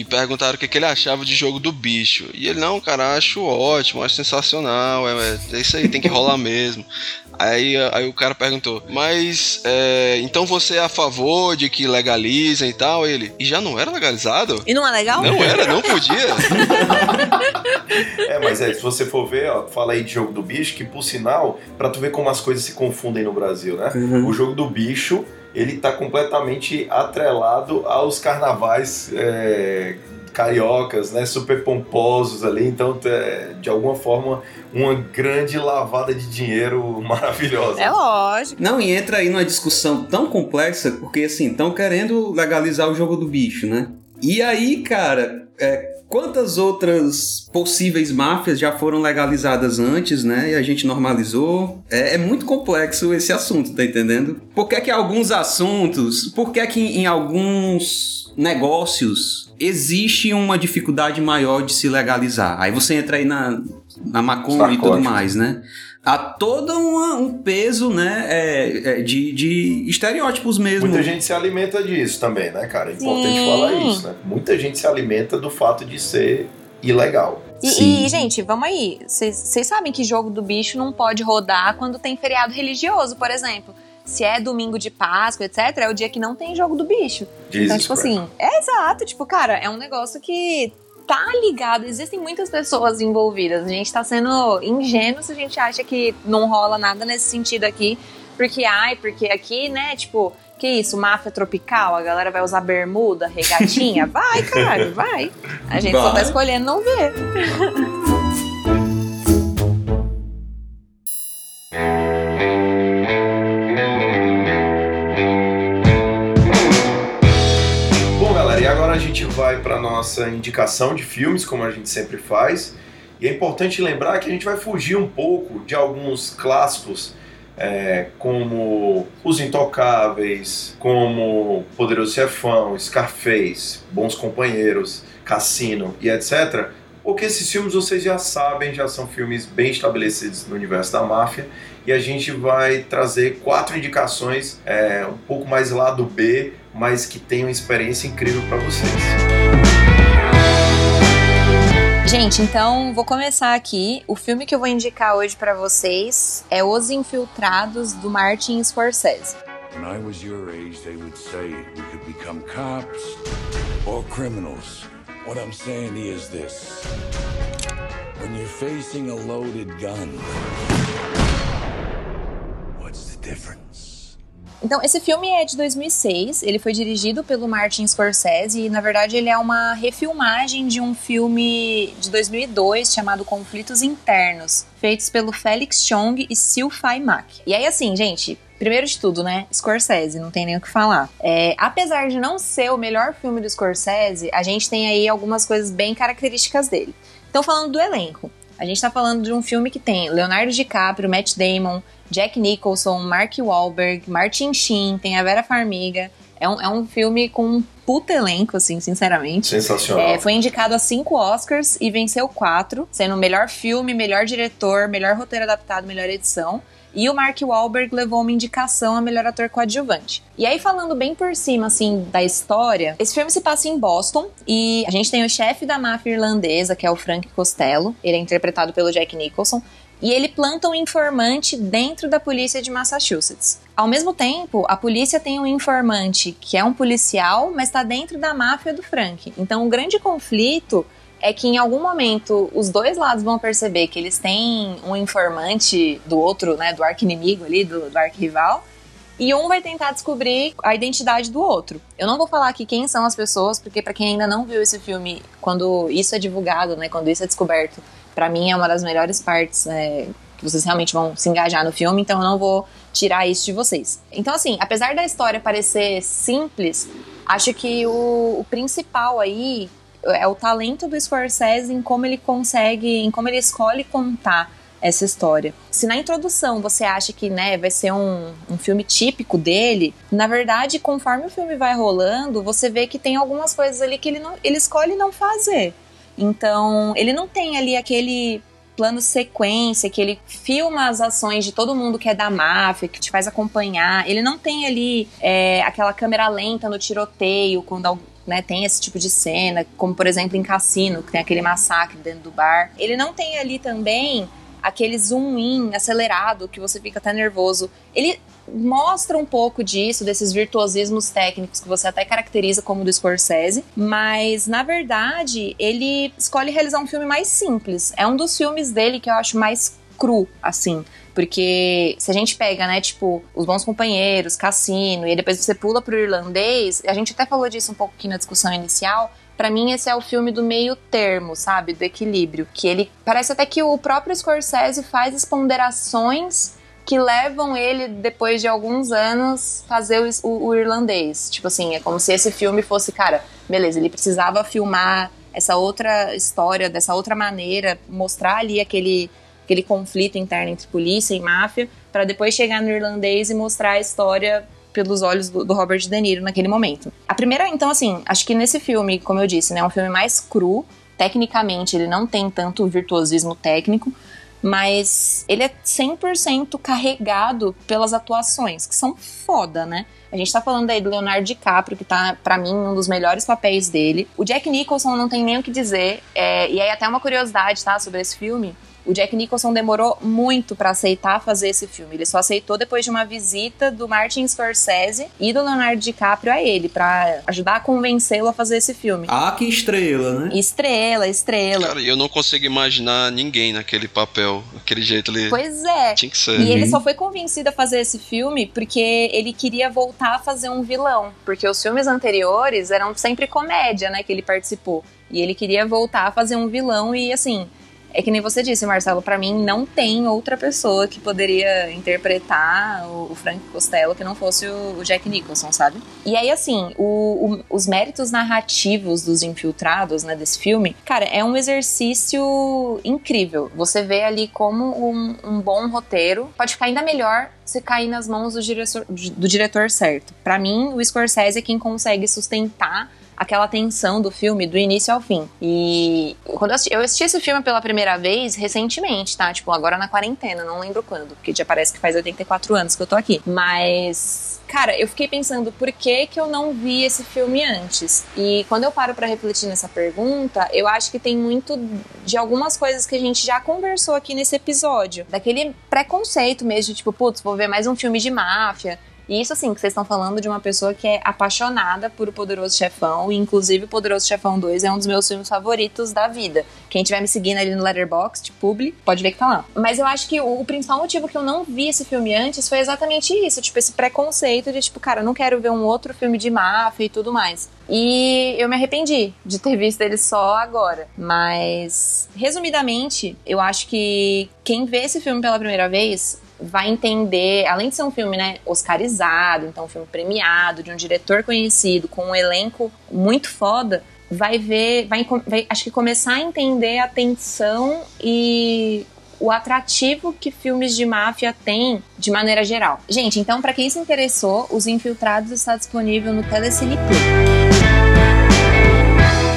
e perguntaram o que, que, ele achava de jogo do bicho. E ele, não, cara, acho ótimo, acho sensacional, é, é isso aí, tem que rolar mesmo. Aí, aí o cara perguntou, mas é, então você é a favor de que legalizem e tal? Ele, e já não era legalizado? E não é legal? Não era, não podia. é, mas é, se você for ver, ó, fala aí de jogo do bicho, que por sinal, pra tu ver como as coisas se confundem no Brasil, né? Uhum. O jogo do bicho, ele tá completamente atrelado aos carnavais é, cariocas, né, super pomposos ali, então é, de alguma forma uma grande lavada de dinheiro maravilhosa. É lógico. Não, e entra aí numa discussão tão complexa, porque assim, estão querendo legalizar o jogo do bicho, né? E aí, cara, é, quantas outras possíveis máfias já foram legalizadas antes, né? E a gente normalizou. É, é, muito complexo esse assunto, tá entendendo? Por que que alguns assuntos, por que que em alguns negócios existe uma dificuldade maior de se legalizar? Aí você entra aí na, na maconha e tudo mais, né? Há todo uma, um peso, né, é, é, de, de estereótipos mesmo. Muita gente se alimenta disso também, né, cara? É importante Sim. falar isso, né? Muita gente se alimenta do fato de ser ilegal. E, e, gente, vamos aí. Vocês sabem que jogo do bicho não pode rodar quando tem feriado religioso, por exemplo. Se é domingo de Páscoa, etc., é o dia que não tem jogo do bicho. Jesus então, tipo Christ. assim, é exato. Tipo, cara, é um negócio que tá ligado, existem muitas pessoas envolvidas. A gente tá sendo ingênuo se a gente acha que não rola nada nesse sentido aqui, porque, ai, porque aqui, né, tipo, que isso, máfia tropical, a galera vai usar bermuda, regatinha? vai, cara, vai. A gente vai. só tá escolhendo não ver. vai para nossa indicação de filmes, como a gente sempre faz. E é importante lembrar que a gente vai fugir um pouco de alguns clássicos, é, como Os Intocáveis, como Poderoso Chefão, Scarface, Bons Companheiros, Cassino e etc. Porque esses filmes vocês já sabem, já são filmes bem estabelecidos no universo da máfia. E a gente vai trazer quatro indicações, é, um pouco mais lado B, mas que tem uma experiência incrível para vocês. Gente, então vou começar aqui. O filme que eu vou indicar hoje para vocês é Os Infiltrados do Martin Scorsese. When I was your age, they would say we could become cops or criminals. What I'm saying is this. When you're facing a loaded gun? Então, esse filme é de 2006, ele foi dirigido pelo Martin Scorsese e, na verdade, ele é uma refilmagem de um filme de 2002 chamado Conflitos Internos, feitos pelo Felix Chong e Sil Fai Mak. E aí, assim, gente, Primeiro de tudo, né? Scorsese, não tem nem o que falar. É, apesar de não ser o melhor filme do Scorsese, a gente tem aí algumas coisas bem características dele. Então, falando do elenco, a gente tá falando de um filme que tem Leonardo DiCaprio, Matt Damon, Jack Nicholson, Mark Wahlberg, Martin Sheen, tem a Vera Farmiga. É um, é um filme com um puta elenco, assim, sinceramente. Sensacional. É, foi indicado a cinco Oscars e venceu quatro, sendo melhor filme, melhor diretor, melhor roteiro adaptado, melhor edição. E o Mark Wahlberg levou uma indicação a melhor ator coadjuvante. E aí, falando bem por cima, assim, da história, esse filme se passa em Boston e a gente tem o chefe da máfia irlandesa, que é o Frank Costello. Ele é interpretado pelo Jack Nicholson e ele planta um informante dentro da polícia de Massachusetts. Ao mesmo tempo, a polícia tem um informante que é um policial, mas está dentro da máfia do Frank. Então, o grande conflito é que em algum momento os dois lados vão perceber que eles têm um informante do outro, né, do arco-inimigo ali, do, do arco-rival, e um vai tentar descobrir a identidade do outro. Eu não vou falar aqui quem são as pessoas, porque para quem ainda não viu esse filme, quando isso é divulgado, né, quando isso é descoberto, para mim é uma das melhores partes é, que vocês realmente vão se engajar no filme, então eu não vou tirar isso de vocês. Então, assim, apesar da história parecer simples, acho que o, o principal aí é o talento do Scorsese em como ele consegue, em como ele escolhe contar essa história. Se na introdução você acha que né, vai ser um, um filme típico dele, na verdade, conforme o filme vai rolando, você vê que tem algumas coisas ali que ele, não, ele escolhe não fazer. Então, ele não tem ali aquele plano sequência que ele filma as ações de todo mundo que é da máfia, que te faz acompanhar. Ele não tem ali é, aquela câmera lenta no tiroteio, quando né, tem esse tipo de cena, como por exemplo em Cassino, que tem aquele massacre dentro do bar. Ele não tem ali também aquele zoom in acelerado que você fica até nervoso. Ele mostra um pouco disso, desses virtuosismos técnicos que você até caracteriza como do Scorsese, mas na verdade ele escolhe realizar um filme mais simples. É um dos filmes dele que eu acho mais cru, assim. Porque se a gente pega, né, tipo, Os Bons Companheiros, Cassino, e depois você pula pro irlandês, a gente até falou disso um pouco aqui na discussão inicial, para mim esse é o filme do meio termo, sabe, do equilíbrio, que ele parece até que o próprio Scorsese faz as ponderações que levam ele depois de alguns anos fazer o, o, o, irlandês. Tipo assim, é como se esse filme fosse, cara, beleza, ele precisava filmar essa outra história dessa outra maneira, mostrar ali aquele aquele conflito interno entre polícia e máfia, para depois chegar no irlandês e mostrar a história pelos olhos do, do, Robert De Niro naquele momento. A primeira, então, assim, acho que nesse filme, como eu disse, né, é um filme mais cru. Tecnicamente, ele não tem tanto virtuosismo técnico, mas ele é 100% carregado pelas atuações, que são foda, né? A gente tá falando aí do Leonardo DiCaprio, que tá, para mim, um dos melhores papéis dele. O Jack Nicholson não tem nem o que dizer. É, e aí, até uma curiosidade, tá, sobre esse filme. O Jack Nicholson demorou muito para aceitar fazer esse filme. Ele só aceitou depois de uma visita do Martin Scorsese e do Leonardo DiCaprio a ele, para ajudar a convencê-lo a fazer esse filme. Ah, que estrela, né? Estrela, estrela. Cara, eu não consigo imaginar ninguém naquele papel, aquele jeito ali. Pois é. Tinha que ser. E ele só foi convencido a fazer esse filme porque ele queria voltar a fazer um vilão. Porque os filmes anteriores eram sempre comédia, né, que ele participou. E ele queria voltar a fazer um vilão e assim é que nem você disse, Marcelo, para mim não tem outra pessoa que poderia interpretar o, Frank Costello que não fosse o, o, Jack Nicholson, sabe? E aí, assim, o, os méritos narrativos dos infiltrados, né, desse filme, cara, é um exercício incrível. Você vê ali como um, um bom roteiro pode ficar ainda melhor se cair nas mãos do diretor, do diretor certo. Para mim, o Scorsese é quem consegue sustentar aquela tensão do filme do início ao fim. E quando eu assisti, eu assisti esse filme pela primeira vez recentemente, tá? Tipo, agora na quarentena, não lembro quando, porque já parece que faz 84 anos que eu tô aqui. Mas cara, eu fiquei pensando por que que eu não vi esse filme antes. E quando eu paro para refletir nessa pergunta, eu acho que tem muito de algumas coisas que a gente já conversou aqui nesse episódio, daquele preconceito mesmo tipo, putz, vou ver mais um filme de máfia. E isso, assim, que vocês estão falando de uma pessoa que é apaixonada por O Poderoso Chefão, e inclusive O Poderoso Chefão 2 é um dos meus filmes favoritos da vida. Quem estiver me seguindo ali no Letterboxd, publi, pode ver que tá lá. Mas eu acho que o, o, principal motivo que eu não vi esse filme antes foi exatamente isso, tipo, esse preconceito de, tipo, cara, eu não quero ver um outro filme de máfia e tudo mais. E eu me arrependi de ter visto ele só agora. Mas, resumidamente, eu acho que quem vê esse filme pela primeira vez vai entender, além de ser um filme, né, oscarizado, então um filme premiado, de um diretor conhecido, com um elenco muito foda, vai ver, vai, vai acho que começar a entender a tensão e o atrativo que filmes de máfia têm de maneira geral. Gente, então para quem se interessou, Os Infiltrados está disponível no Telecine Plus.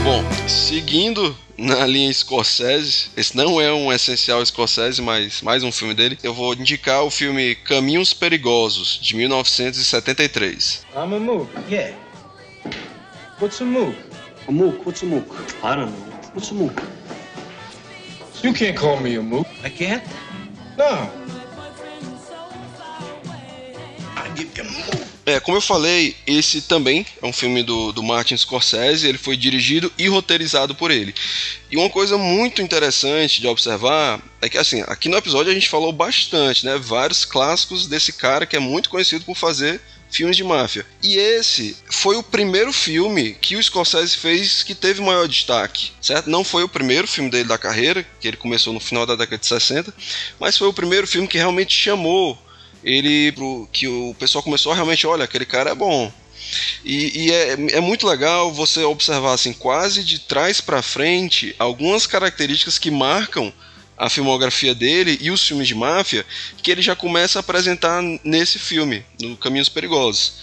Bom, seguindo na linha Scorsese. Esse não é um essencial Scorsese, mas mais um filme dele. Eu vou indicar o filme Caminhos Perigosos, de 1973. I'm a mook, yeah. What's a mook? A mook, what's a mook? I don't know. What's a mook? You can't call me a mook. I can't? No. I give you a mook. É, como eu falei, esse também é um filme do, do Martin Scorsese, ele foi dirigido e roteirizado por ele. E uma coisa muito interessante de observar é que, assim, aqui no episódio a gente falou bastante, né? Vários clássicos desse cara que é muito conhecido por fazer filmes de máfia. E esse foi o primeiro filme que o Scorsese fez que teve maior destaque, certo? Não foi o primeiro filme dele da carreira, que ele começou no final da década de 60, mas foi o primeiro filme que realmente chamou ele pro, que o pessoal começou a realmente, olha, aquele cara é bom. E, e é, é, muito legal você observar assim, quase de trás para frente, algumas características que marcam a filmografia dele e os filmes de máfia que ele já começa a apresentar nesse filme, no Caminhos Perigosos.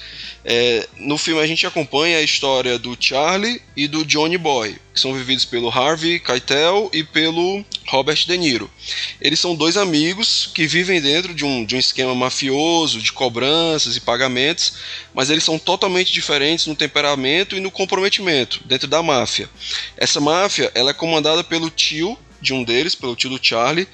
É, no filme a gente acompanha a história do Charlie e do Johnny Boy, que são vividos pelo Harvey Keitel e pelo Robert De Niro. Eles são dois amigos que vivem dentro de um, de um esquema mafioso, de cobranças e pagamentos, mas eles são totalmente diferentes no temperamento e no comprometimento dentro da máfia. Essa máfia ela é comandada pelo tio de um deles, pelo tio do Charlie.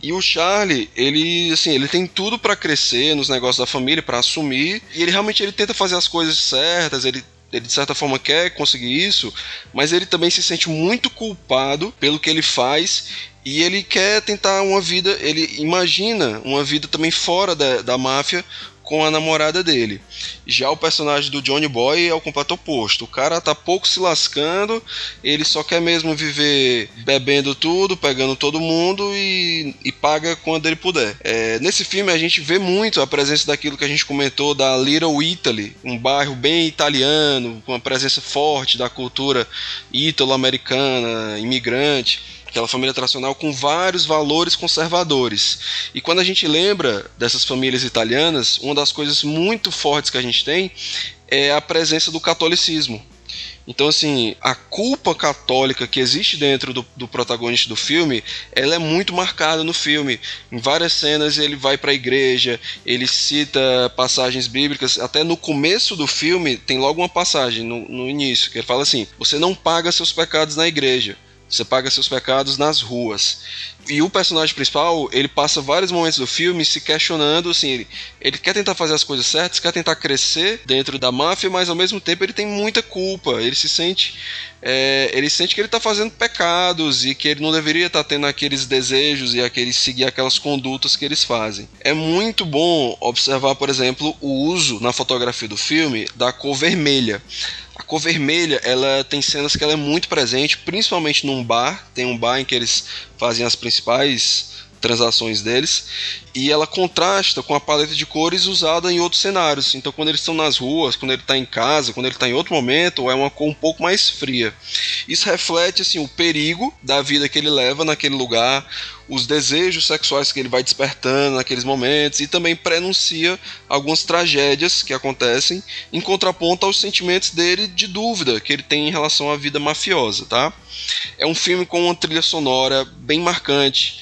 E o Charlie, ele assim, ele tem tudo para crescer nos negócios da família, para assumir, e ele realmente ele tenta fazer as coisas certas, ele ele de certa forma quer conseguir isso, mas ele também se sente muito culpado pelo que ele faz e ele quer tentar uma vida, ele imagina uma vida também fora da, da máfia com a namorada dele. Já o personagem do Johnny Boy é o completo oposto. O cara tá pouco se lascando, ele só quer mesmo viver bebendo tudo, pegando todo mundo e, e paga quando ele puder. É, nesse filme a gente vê muito a presença daquilo que a gente comentou da Little Italy, um bairro bem italiano, com uma presença forte da cultura ítalo-americana, imigrante aquela família tradicional com vários valores conservadores. E quando a gente lembra dessas famílias italianas, uma das coisas muito fortes que a gente tem é a presença do catolicismo. Então, assim, a culpa católica que existe dentro do, do, protagonista do filme, ela é muito marcada no filme. Em várias cenas ele vai para a igreja, ele cita passagens bíblicas. Até no começo do filme tem logo uma passagem no, no início que ele fala assim: você não paga seus pecados na igreja. Você paga seus pecados nas ruas. E o personagem principal, ele passa vários momentos do filme se questionando, assim, ele, ele quer tentar fazer as coisas certas, quer tentar crescer dentro da máfia, mas ao mesmo tempo ele tem muita culpa. Ele se sente, é, ele sente que ele está fazendo pecados e que ele não deveria estar tá tendo aqueles desejos e aqueles seguir aquelas condutas que eles fazem. É muito bom observar, por exemplo, o uso na fotografia do filme da cor vermelha. A cor vermelha, ela tem cenas que ela é muito presente, principalmente num bar. Tem um bar em que eles fazem as principais transações deles e ela contrasta com a paleta de cores usada em outros cenários. Então, quando eles estão nas ruas, quando ele está em casa, quando ele está em outro momento, é uma cor um pouco mais fria. Isso reflete assim o perigo da vida que ele leva naquele lugar, os desejos sexuais que ele vai despertando naqueles momentos e também prenuncia algumas tragédias que acontecem em contraponto aos sentimentos dele de dúvida que ele tem em relação à vida mafiosa, tá? É um filme com uma trilha sonora bem marcante.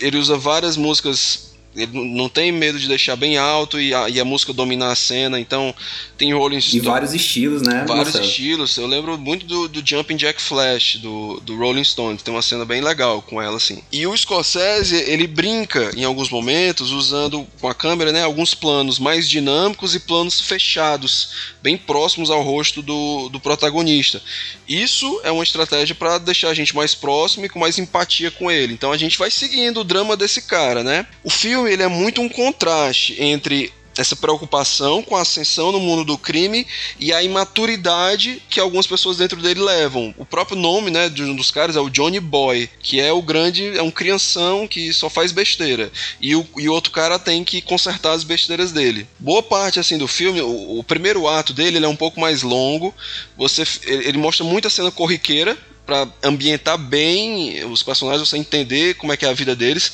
Ele usa várias músicas ele não tem medo de deixar bem alto e a, e a música dominar a cena, então tem Rolling Stones. E vários estilos, né? Vários Marcelo? estilos. Eu lembro muito do, do Jumping Jack Flash, do, do Rolling Stones. Tem uma cena bem legal com ela, assim. E o Scorsese, ele brinca em alguns momentos, usando com a câmera, né, alguns planos mais dinâmicos e planos fechados, bem próximos ao rosto do, do protagonista. Isso é uma estratégia para deixar a gente mais próximo e com mais empatia com ele. Então a gente vai seguindo o drama desse cara, né? O filme filme ele é muito um contraste entre essa preocupação com a ascensão no mundo do crime e a imaturidade que algumas pessoas dentro dele levam. O próprio nome, né, de um dos caras é o Johnny Boy, que é o grande, é um crianção que só faz besteira. E o e outro cara tem que consertar as besteiras dele. Boa parte assim do filme, o, o primeiro ato dele ele é um pouco mais longo. Você ele, ele mostra muita cena corriqueira para ambientar bem os personagens, você entender como é que é a vida deles,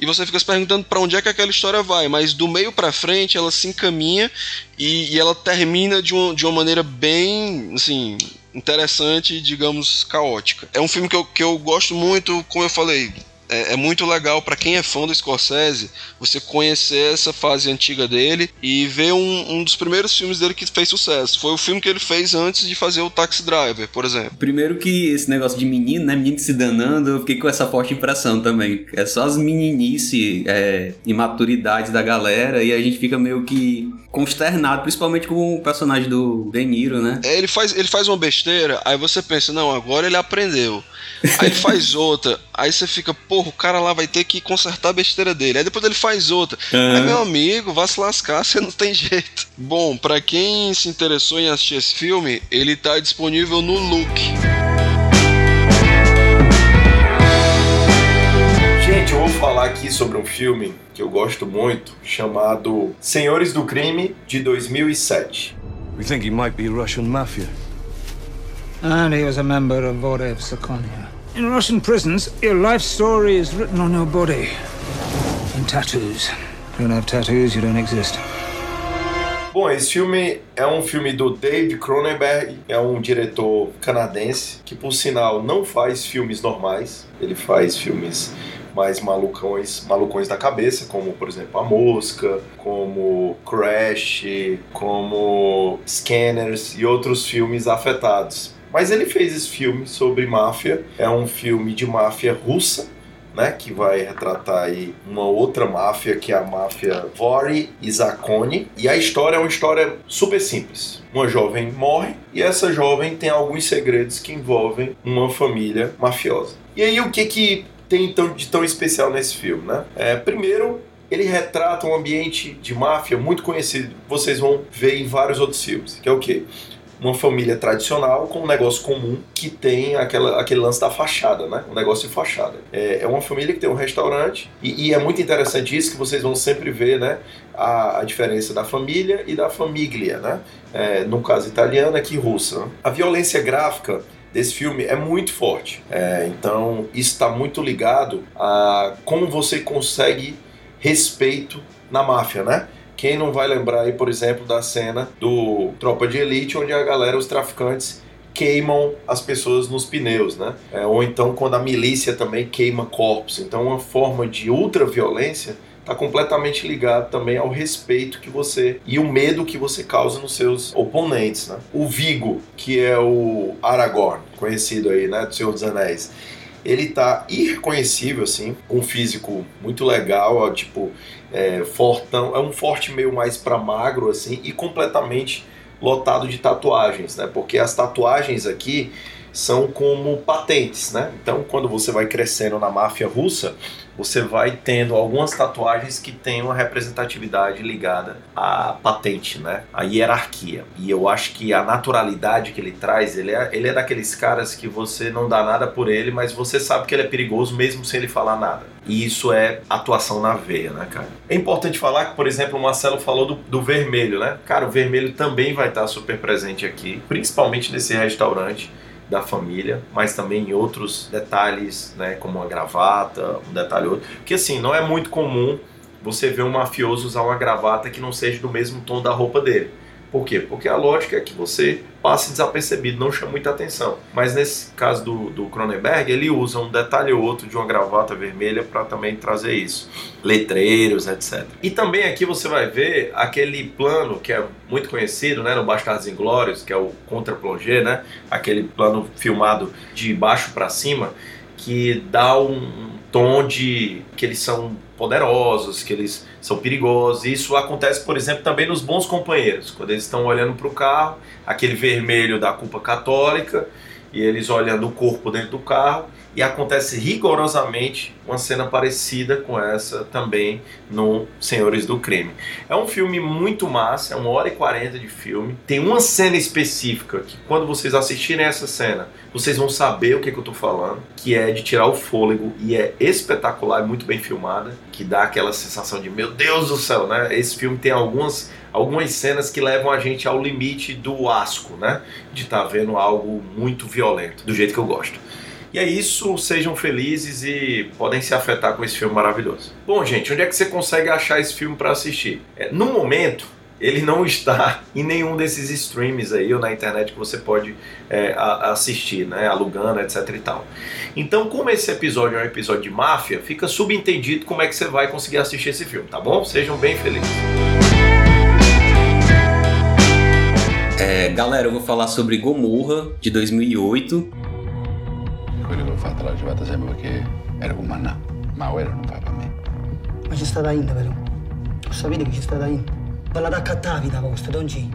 e você fica se perguntando para onde é que aquela história vai, mas do meio para frente ela se encaminha e, e ela termina de, um, de uma maneira bem, assim, interessante, digamos, caótica. É um filme que eu, que eu gosto muito, como eu falei, é, é muito legal para quem é fã do Scorsese você conhecer essa fase antiga dele e ver um, um, dos primeiros filmes dele que fez sucesso. Foi o filme que ele fez antes de fazer o Taxi Driver, por exemplo. Primeiro que esse negócio de menino, né? Menino se danando, eu fiquei com essa forte impressão também. É só as meninice, é, imaturidades da galera e a gente fica meio que consternado, principalmente com o personagem do De Niro, né? É, ele faz, ele faz uma besteira, aí você pensa, não, agora ele aprendeu. Aí ele faz outra, aí você fica, porra, o cara lá vai ter que consertar a besteira dele. Aí depois ele faz outra. Uhum. Aí, meu amigo, vá se lascar, você não tem jeito. Bom, para quem se interessou em assistir esse filme, ele tá disponível no Look. Gente, eu vou falar aqui sobre um filme que eu gosto muito, chamado Senhores do Crime, de 2007. We think he might be Russian mafia. And he was a member of Vorev Sakonia. In Russian prisons, your life story is written on your body. In tattoos. Don't have tattoos, you don't exist. Bom, esse filme é um filme do Dave Cronenberg, é um diretor canadense que, por sinal, não faz filmes normais. Ele faz filmes mais malucões, malucões da cabeça, como por exemplo A Mosca, como Crash, como Scanners e outros filmes afetados. Mas ele fez esse filme sobre máfia, é um filme de máfia russa, né, que vai retratar aí uma outra máfia, que é a máfia Vori e Zakoni. E a história é uma história super simples. Uma jovem morre e essa jovem tem alguns segredos que envolvem uma família mafiosa. E aí o que que tem tão, de tão especial nesse filme, né? É, primeiro, ele retrata um ambiente de máfia muito conhecido. Vocês vão ver em vários outros filmes, que é o quê? Uma família tradicional com um negócio comum que tem aquela, aquele lance da fachada, né? Um negócio de fachada. É, é uma família que tem um restaurante e, e, é muito interessante isso que vocês vão sempre ver, né? A, a diferença da família e da famiglia, né? É, no caso italiano, aqui russa. Né? A violência gráfica desse filme é muito forte. É, então, isso está muito ligado a como você consegue respeito na máfia, né? Quem não vai lembrar aí, por exemplo, da cena do Tropa de Elite, onde a galera, os traficantes, queimam as pessoas nos pneus, né? É, ou então quando a milícia também queima corpos. Então, uma forma de ultraviolência está completamente ligado também ao respeito que você e o medo que você causa nos seus oponentes, né? O Vigo, que é o Aragorn, conhecido aí, né, do Senhor dos Anéis, ele tá irreconhecível, assim, um físico muito legal, ó, tipo, é, fortão, é um forte meio mais para magro assim e completamente lotado de tatuagens, né? Porque as tatuagens aqui são como patentes, né? Então, quando você vai crescendo na máfia russa, você vai tendo algumas tatuagens que têm uma representatividade ligada à patente, né? À hierarquia. E eu acho que a naturalidade que ele traz, ele é, ele é daqueles caras que você não dá nada por ele, mas você sabe que ele é perigoso mesmo sem ele falar nada. E isso é atuação na veia, né, cara? É importante falar que, por exemplo, o Marcelo falou do, do vermelho, né? Cara, o vermelho também vai estar super presente aqui, principalmente nesse restaurante da família, mas também em outros detalhes, né, como uma gravata, um detalhe outro. Porque assim, não é muito comum você ver um mafioso usar uma gravata que não seja do mesmo tom da roupa dele. Por quê? Porque a lógica é que você passe desapercebido, não chama muita atenção. Mas nesse caso do, do Cronenberg, ele usa um detalhe ou outro de uma gravata vermelha para também trazer isso. Letreiros, etc. E também aqui você vai ver aquele plano que é muito conhecido né, no Bastardos Inglórios, que é o contra-plongé, né? aquele plano filmado de baixo para cima, que dá um tom de que eles são poderosos, que eles são perigosos. Isso acontece, por exemplo, também nos bons companheiros, quando eles estão olhando para o carro, aquele vermelho da culpa católica, e eles olhando o corpo dentro do carro, e acontece rigorosamente uma cena parecida com essa também no Senhores do Crime. É um filme muito massa, é uma hora e quarenta de filme. Tem uma cena específica que quando vocês assistirem essa cena, vocês vão saber o que, que eu estou falando, que é de tirar o fôlego e é espetacular, é muito bem filmada, que dá aquela sensação de meu Deus do céu, né? Esse filme tem algumas algumas cenas que levam a gente ao limite do asco, né? De estar tá vendo algo muito violento, do jeito que eu gosto. E é isso, sejam felizes e podem se afetar com esse filme maravilhoso. Bom, gente, onde é que você consegue achar esse filme para assistir? É, no momento, ele não está em nenhum desses streams aí ou na internet que você pode é, assistir, né, alugando, etc e tal. Então, como esse episódio é um episódio de máfia, fica subentendido como é que você vai conseguir assistir esse filme, tá bom? Sejam bem felizes. É, galera, eu vou falar sobre Gomorra de 2008 quello che ho fatto l'ho giocata sempre perché era con Mannà, ma ora non fa per me. Ma c'è stata Inda però. Lo sapete che c'è stata Inda? Bella da cattavi da vostra, Don G.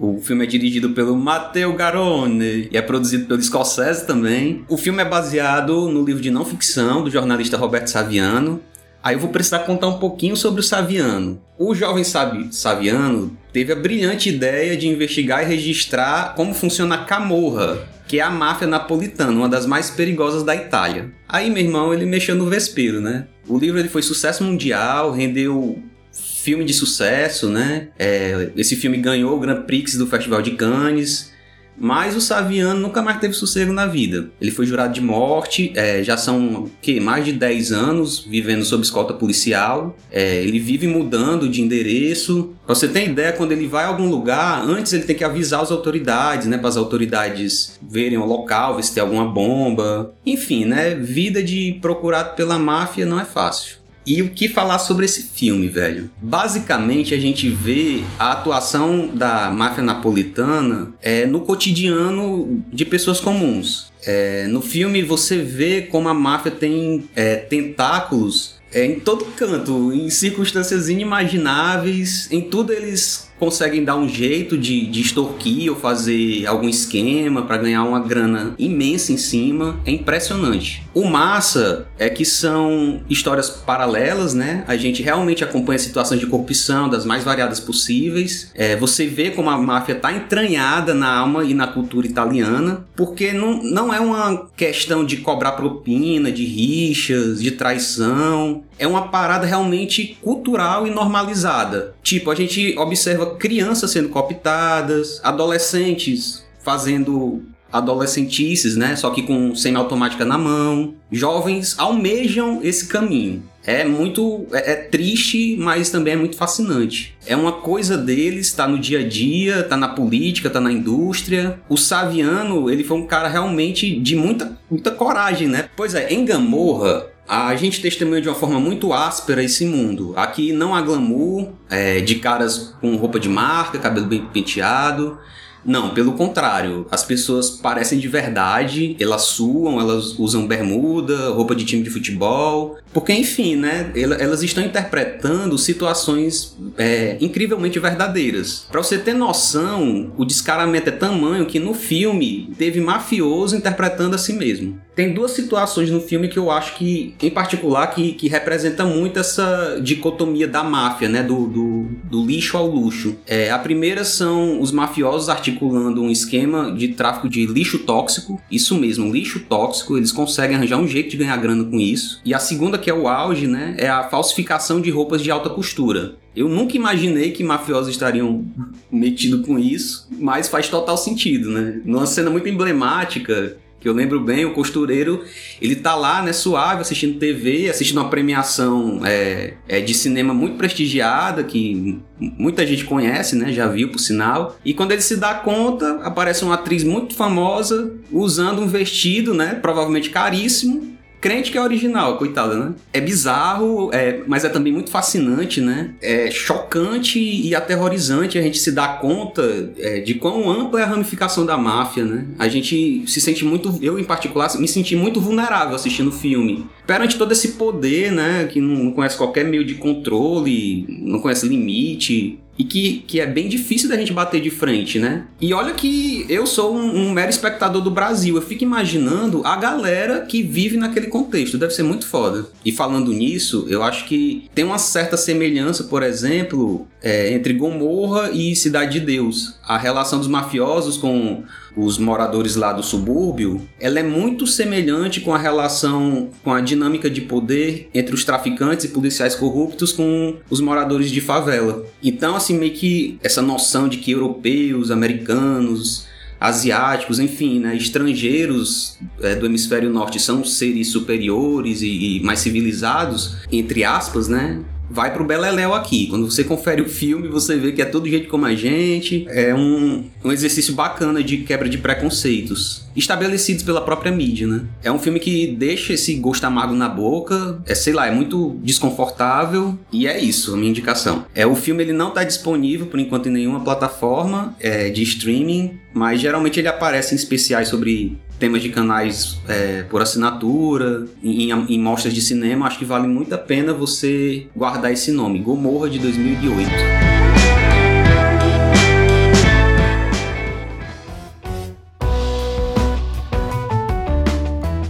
O filme é dirigido pelo Matteo Garone e é produzido pelo Scorsese também. O filme é baseado no livro de não ficção do jornalista Roberto Saviano. Aí eu vou precisar contar um pouquinho sobre o Saviano. O jovem Saviano teve a brilhante ideia de investigar e registrar como funciona a camorra, que é a máfia napolitana, uma das mais perigosas da Itália. Aí, meu irmão, ele mexeu no vespeiro, né? O livro ele foi sucesso mundial, rendeu filme de sucesso, né? É, esse filme ganhou o Grand Prix do Festival de Cannes. Mas o Saviano nunca mais teve sossego na vida. Ele foi jurado de morte, é, já são que, mais de 10 anos vivendo sob escolta policial. É, ele vive mudando de endereço. Pra você ter ideia, quando ele vai a algum lugar, antes ele tem que avisar as autoridades, né? Para as autoridades verem o local, ver se tem alguma bomba. Enfim, né? Vida de procurado pela máfia não é fácil. E o que falar sobre esse filme, velho? Basicamente, a gente vê a atuação da máfia napolitana é, no cotidiano de pessoas comuns. É, no filme você vê como a máfia tem é, tentáculos é, em todo canto, em circunstâncias inimagináveis, em tudo eles conseguem dar um jeito de, de extorquir ou fazer algum esquema para ganhar uma grana imensa em cima. É impressionante. O massa é que são histórias paralelas, né? A gente realmente acompanha situações de corrupção das mais variadas possíveis. É, você vê como a máfia está entranhada na alma e na cultura italiana, porque não, não é uma questão de cobrar propina, de rixas, de traição. É uma parada realmente cultural e normalizada. Tipo, a gente observa crianças sendo cooptadas, adolescentes fazendo adolescentices, né? Só que com semiautomática na mão. Jovens almejam esse caminho. É muito é, é, triste, mas também é muito fascinante. É uma coisa deles, tá no dia a dia, tá na política, tá na indústria. O Saviano, ele foi um cara realmente de muita, muita coragem, né? Pois é, em Gamorra, a gente testemunha de uma forma muito áspera esse mundo. Aqui não há glamour, é, de caras com roupa de marca, cabelo bem penteado. Não, pelo contrário. As pessoas parecem de verdade, elas suam, elas usam bermuda, roupa de time de futebol. Porque, enfim, né? Elas estão interpretando situações é, incrivelmente verdadeiras. Para você ter noção, o descaramento é tamanho que no filme teve mafioso interpretando a si mesmo. Tem duas situações no filme que eu acho que, em particular, que, que representa muito essa dicotomia da máfia, né? Do, do, do lixo ao luxo. É, a primeira são os mafiosos articulando um esquema de tráfico de lixo tóxico. Isso mesmo, lixo tóxico. Eles conseguem arranjar um jeito de ganhar grana com isso. E a segunda, que é o auge, né? É a falsificação de roupas de alta costura. Eu nunca imaginei que mafiosos estariam metidos com isso, mas faz total sentido, né? Numa cena muito emblemática, que eu lembro bem, o costureiro, ele tá lá, né, suave, assistindo TV, assistindo uma premiação é, é, de cinema muito prestigiada, que muita gente conhece, né, já viu por sinal. E quando ele se dá conta, aparece uma atriz muito famosa usando um vestido, né, provavelmente caríssimo, crente que é original, coitada, né? É bizarro, é, mas é também muito fascinante, né? É chocante e aterrorizante a gente se dar conta é, de quão ampla é a ramificação da máfia, né? A gente se sente muito, eu em particular, me senti muito vulnerável assistindo o filme. Perante todo esse poder, né? Que não conhece qualquer meio de controle, não conhece limite e que, que é bem difícil da gente bater de frente, né? E olha que eu sou um, um, mero espectador do Brasil, eu fico imaginando a galera que vive naquele contexto, deve ser muito foda. E falando nisso, eu acho que tem uma certa semelhança, por exemplo, é, entre Gomorra e Cidade de Deus. A relação dos mafiosos com os moradores lá do subúrbio, ela é muito semelhante com a relação, com a dinâmica de poder entre os traficantes e policiais corruptos com os moradores de favela. Então, assim, meio que essa noção de que europeus, americanos, asiáticos, enfim, né, estrangeiros é, do hemisfério norte são seres superiores e, e mais civilizados, entre aspas, né? Vai pro Beleléu aqui. Quando você confere o filme, você vê que é todo jeito como a gente. É um, um exercício bacana de quebra de preconceitos. Estabelecidos pela própria mídia, né? É um filme que deixa esse gosto amargo na boca. É, sei lá, é muito desconfortável. E é isso, a minha indicação. É, o filme ele não tá disponível, por enquanto, em nenhuma plataforma é, de streaming. Mas geralmente ele aparece em especiais sobre temas de canais é, por assinatura, em, em, mostras de cinema, acho que vale muito a pena você guardar esse nome, Gomorra de 2008.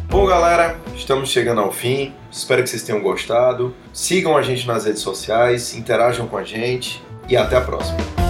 Bom, galera, estamos chegando ao fim. Espero que vocês tenham gostado. Sigam a gente nas redes sociais, interajam com a gente e até a próxima.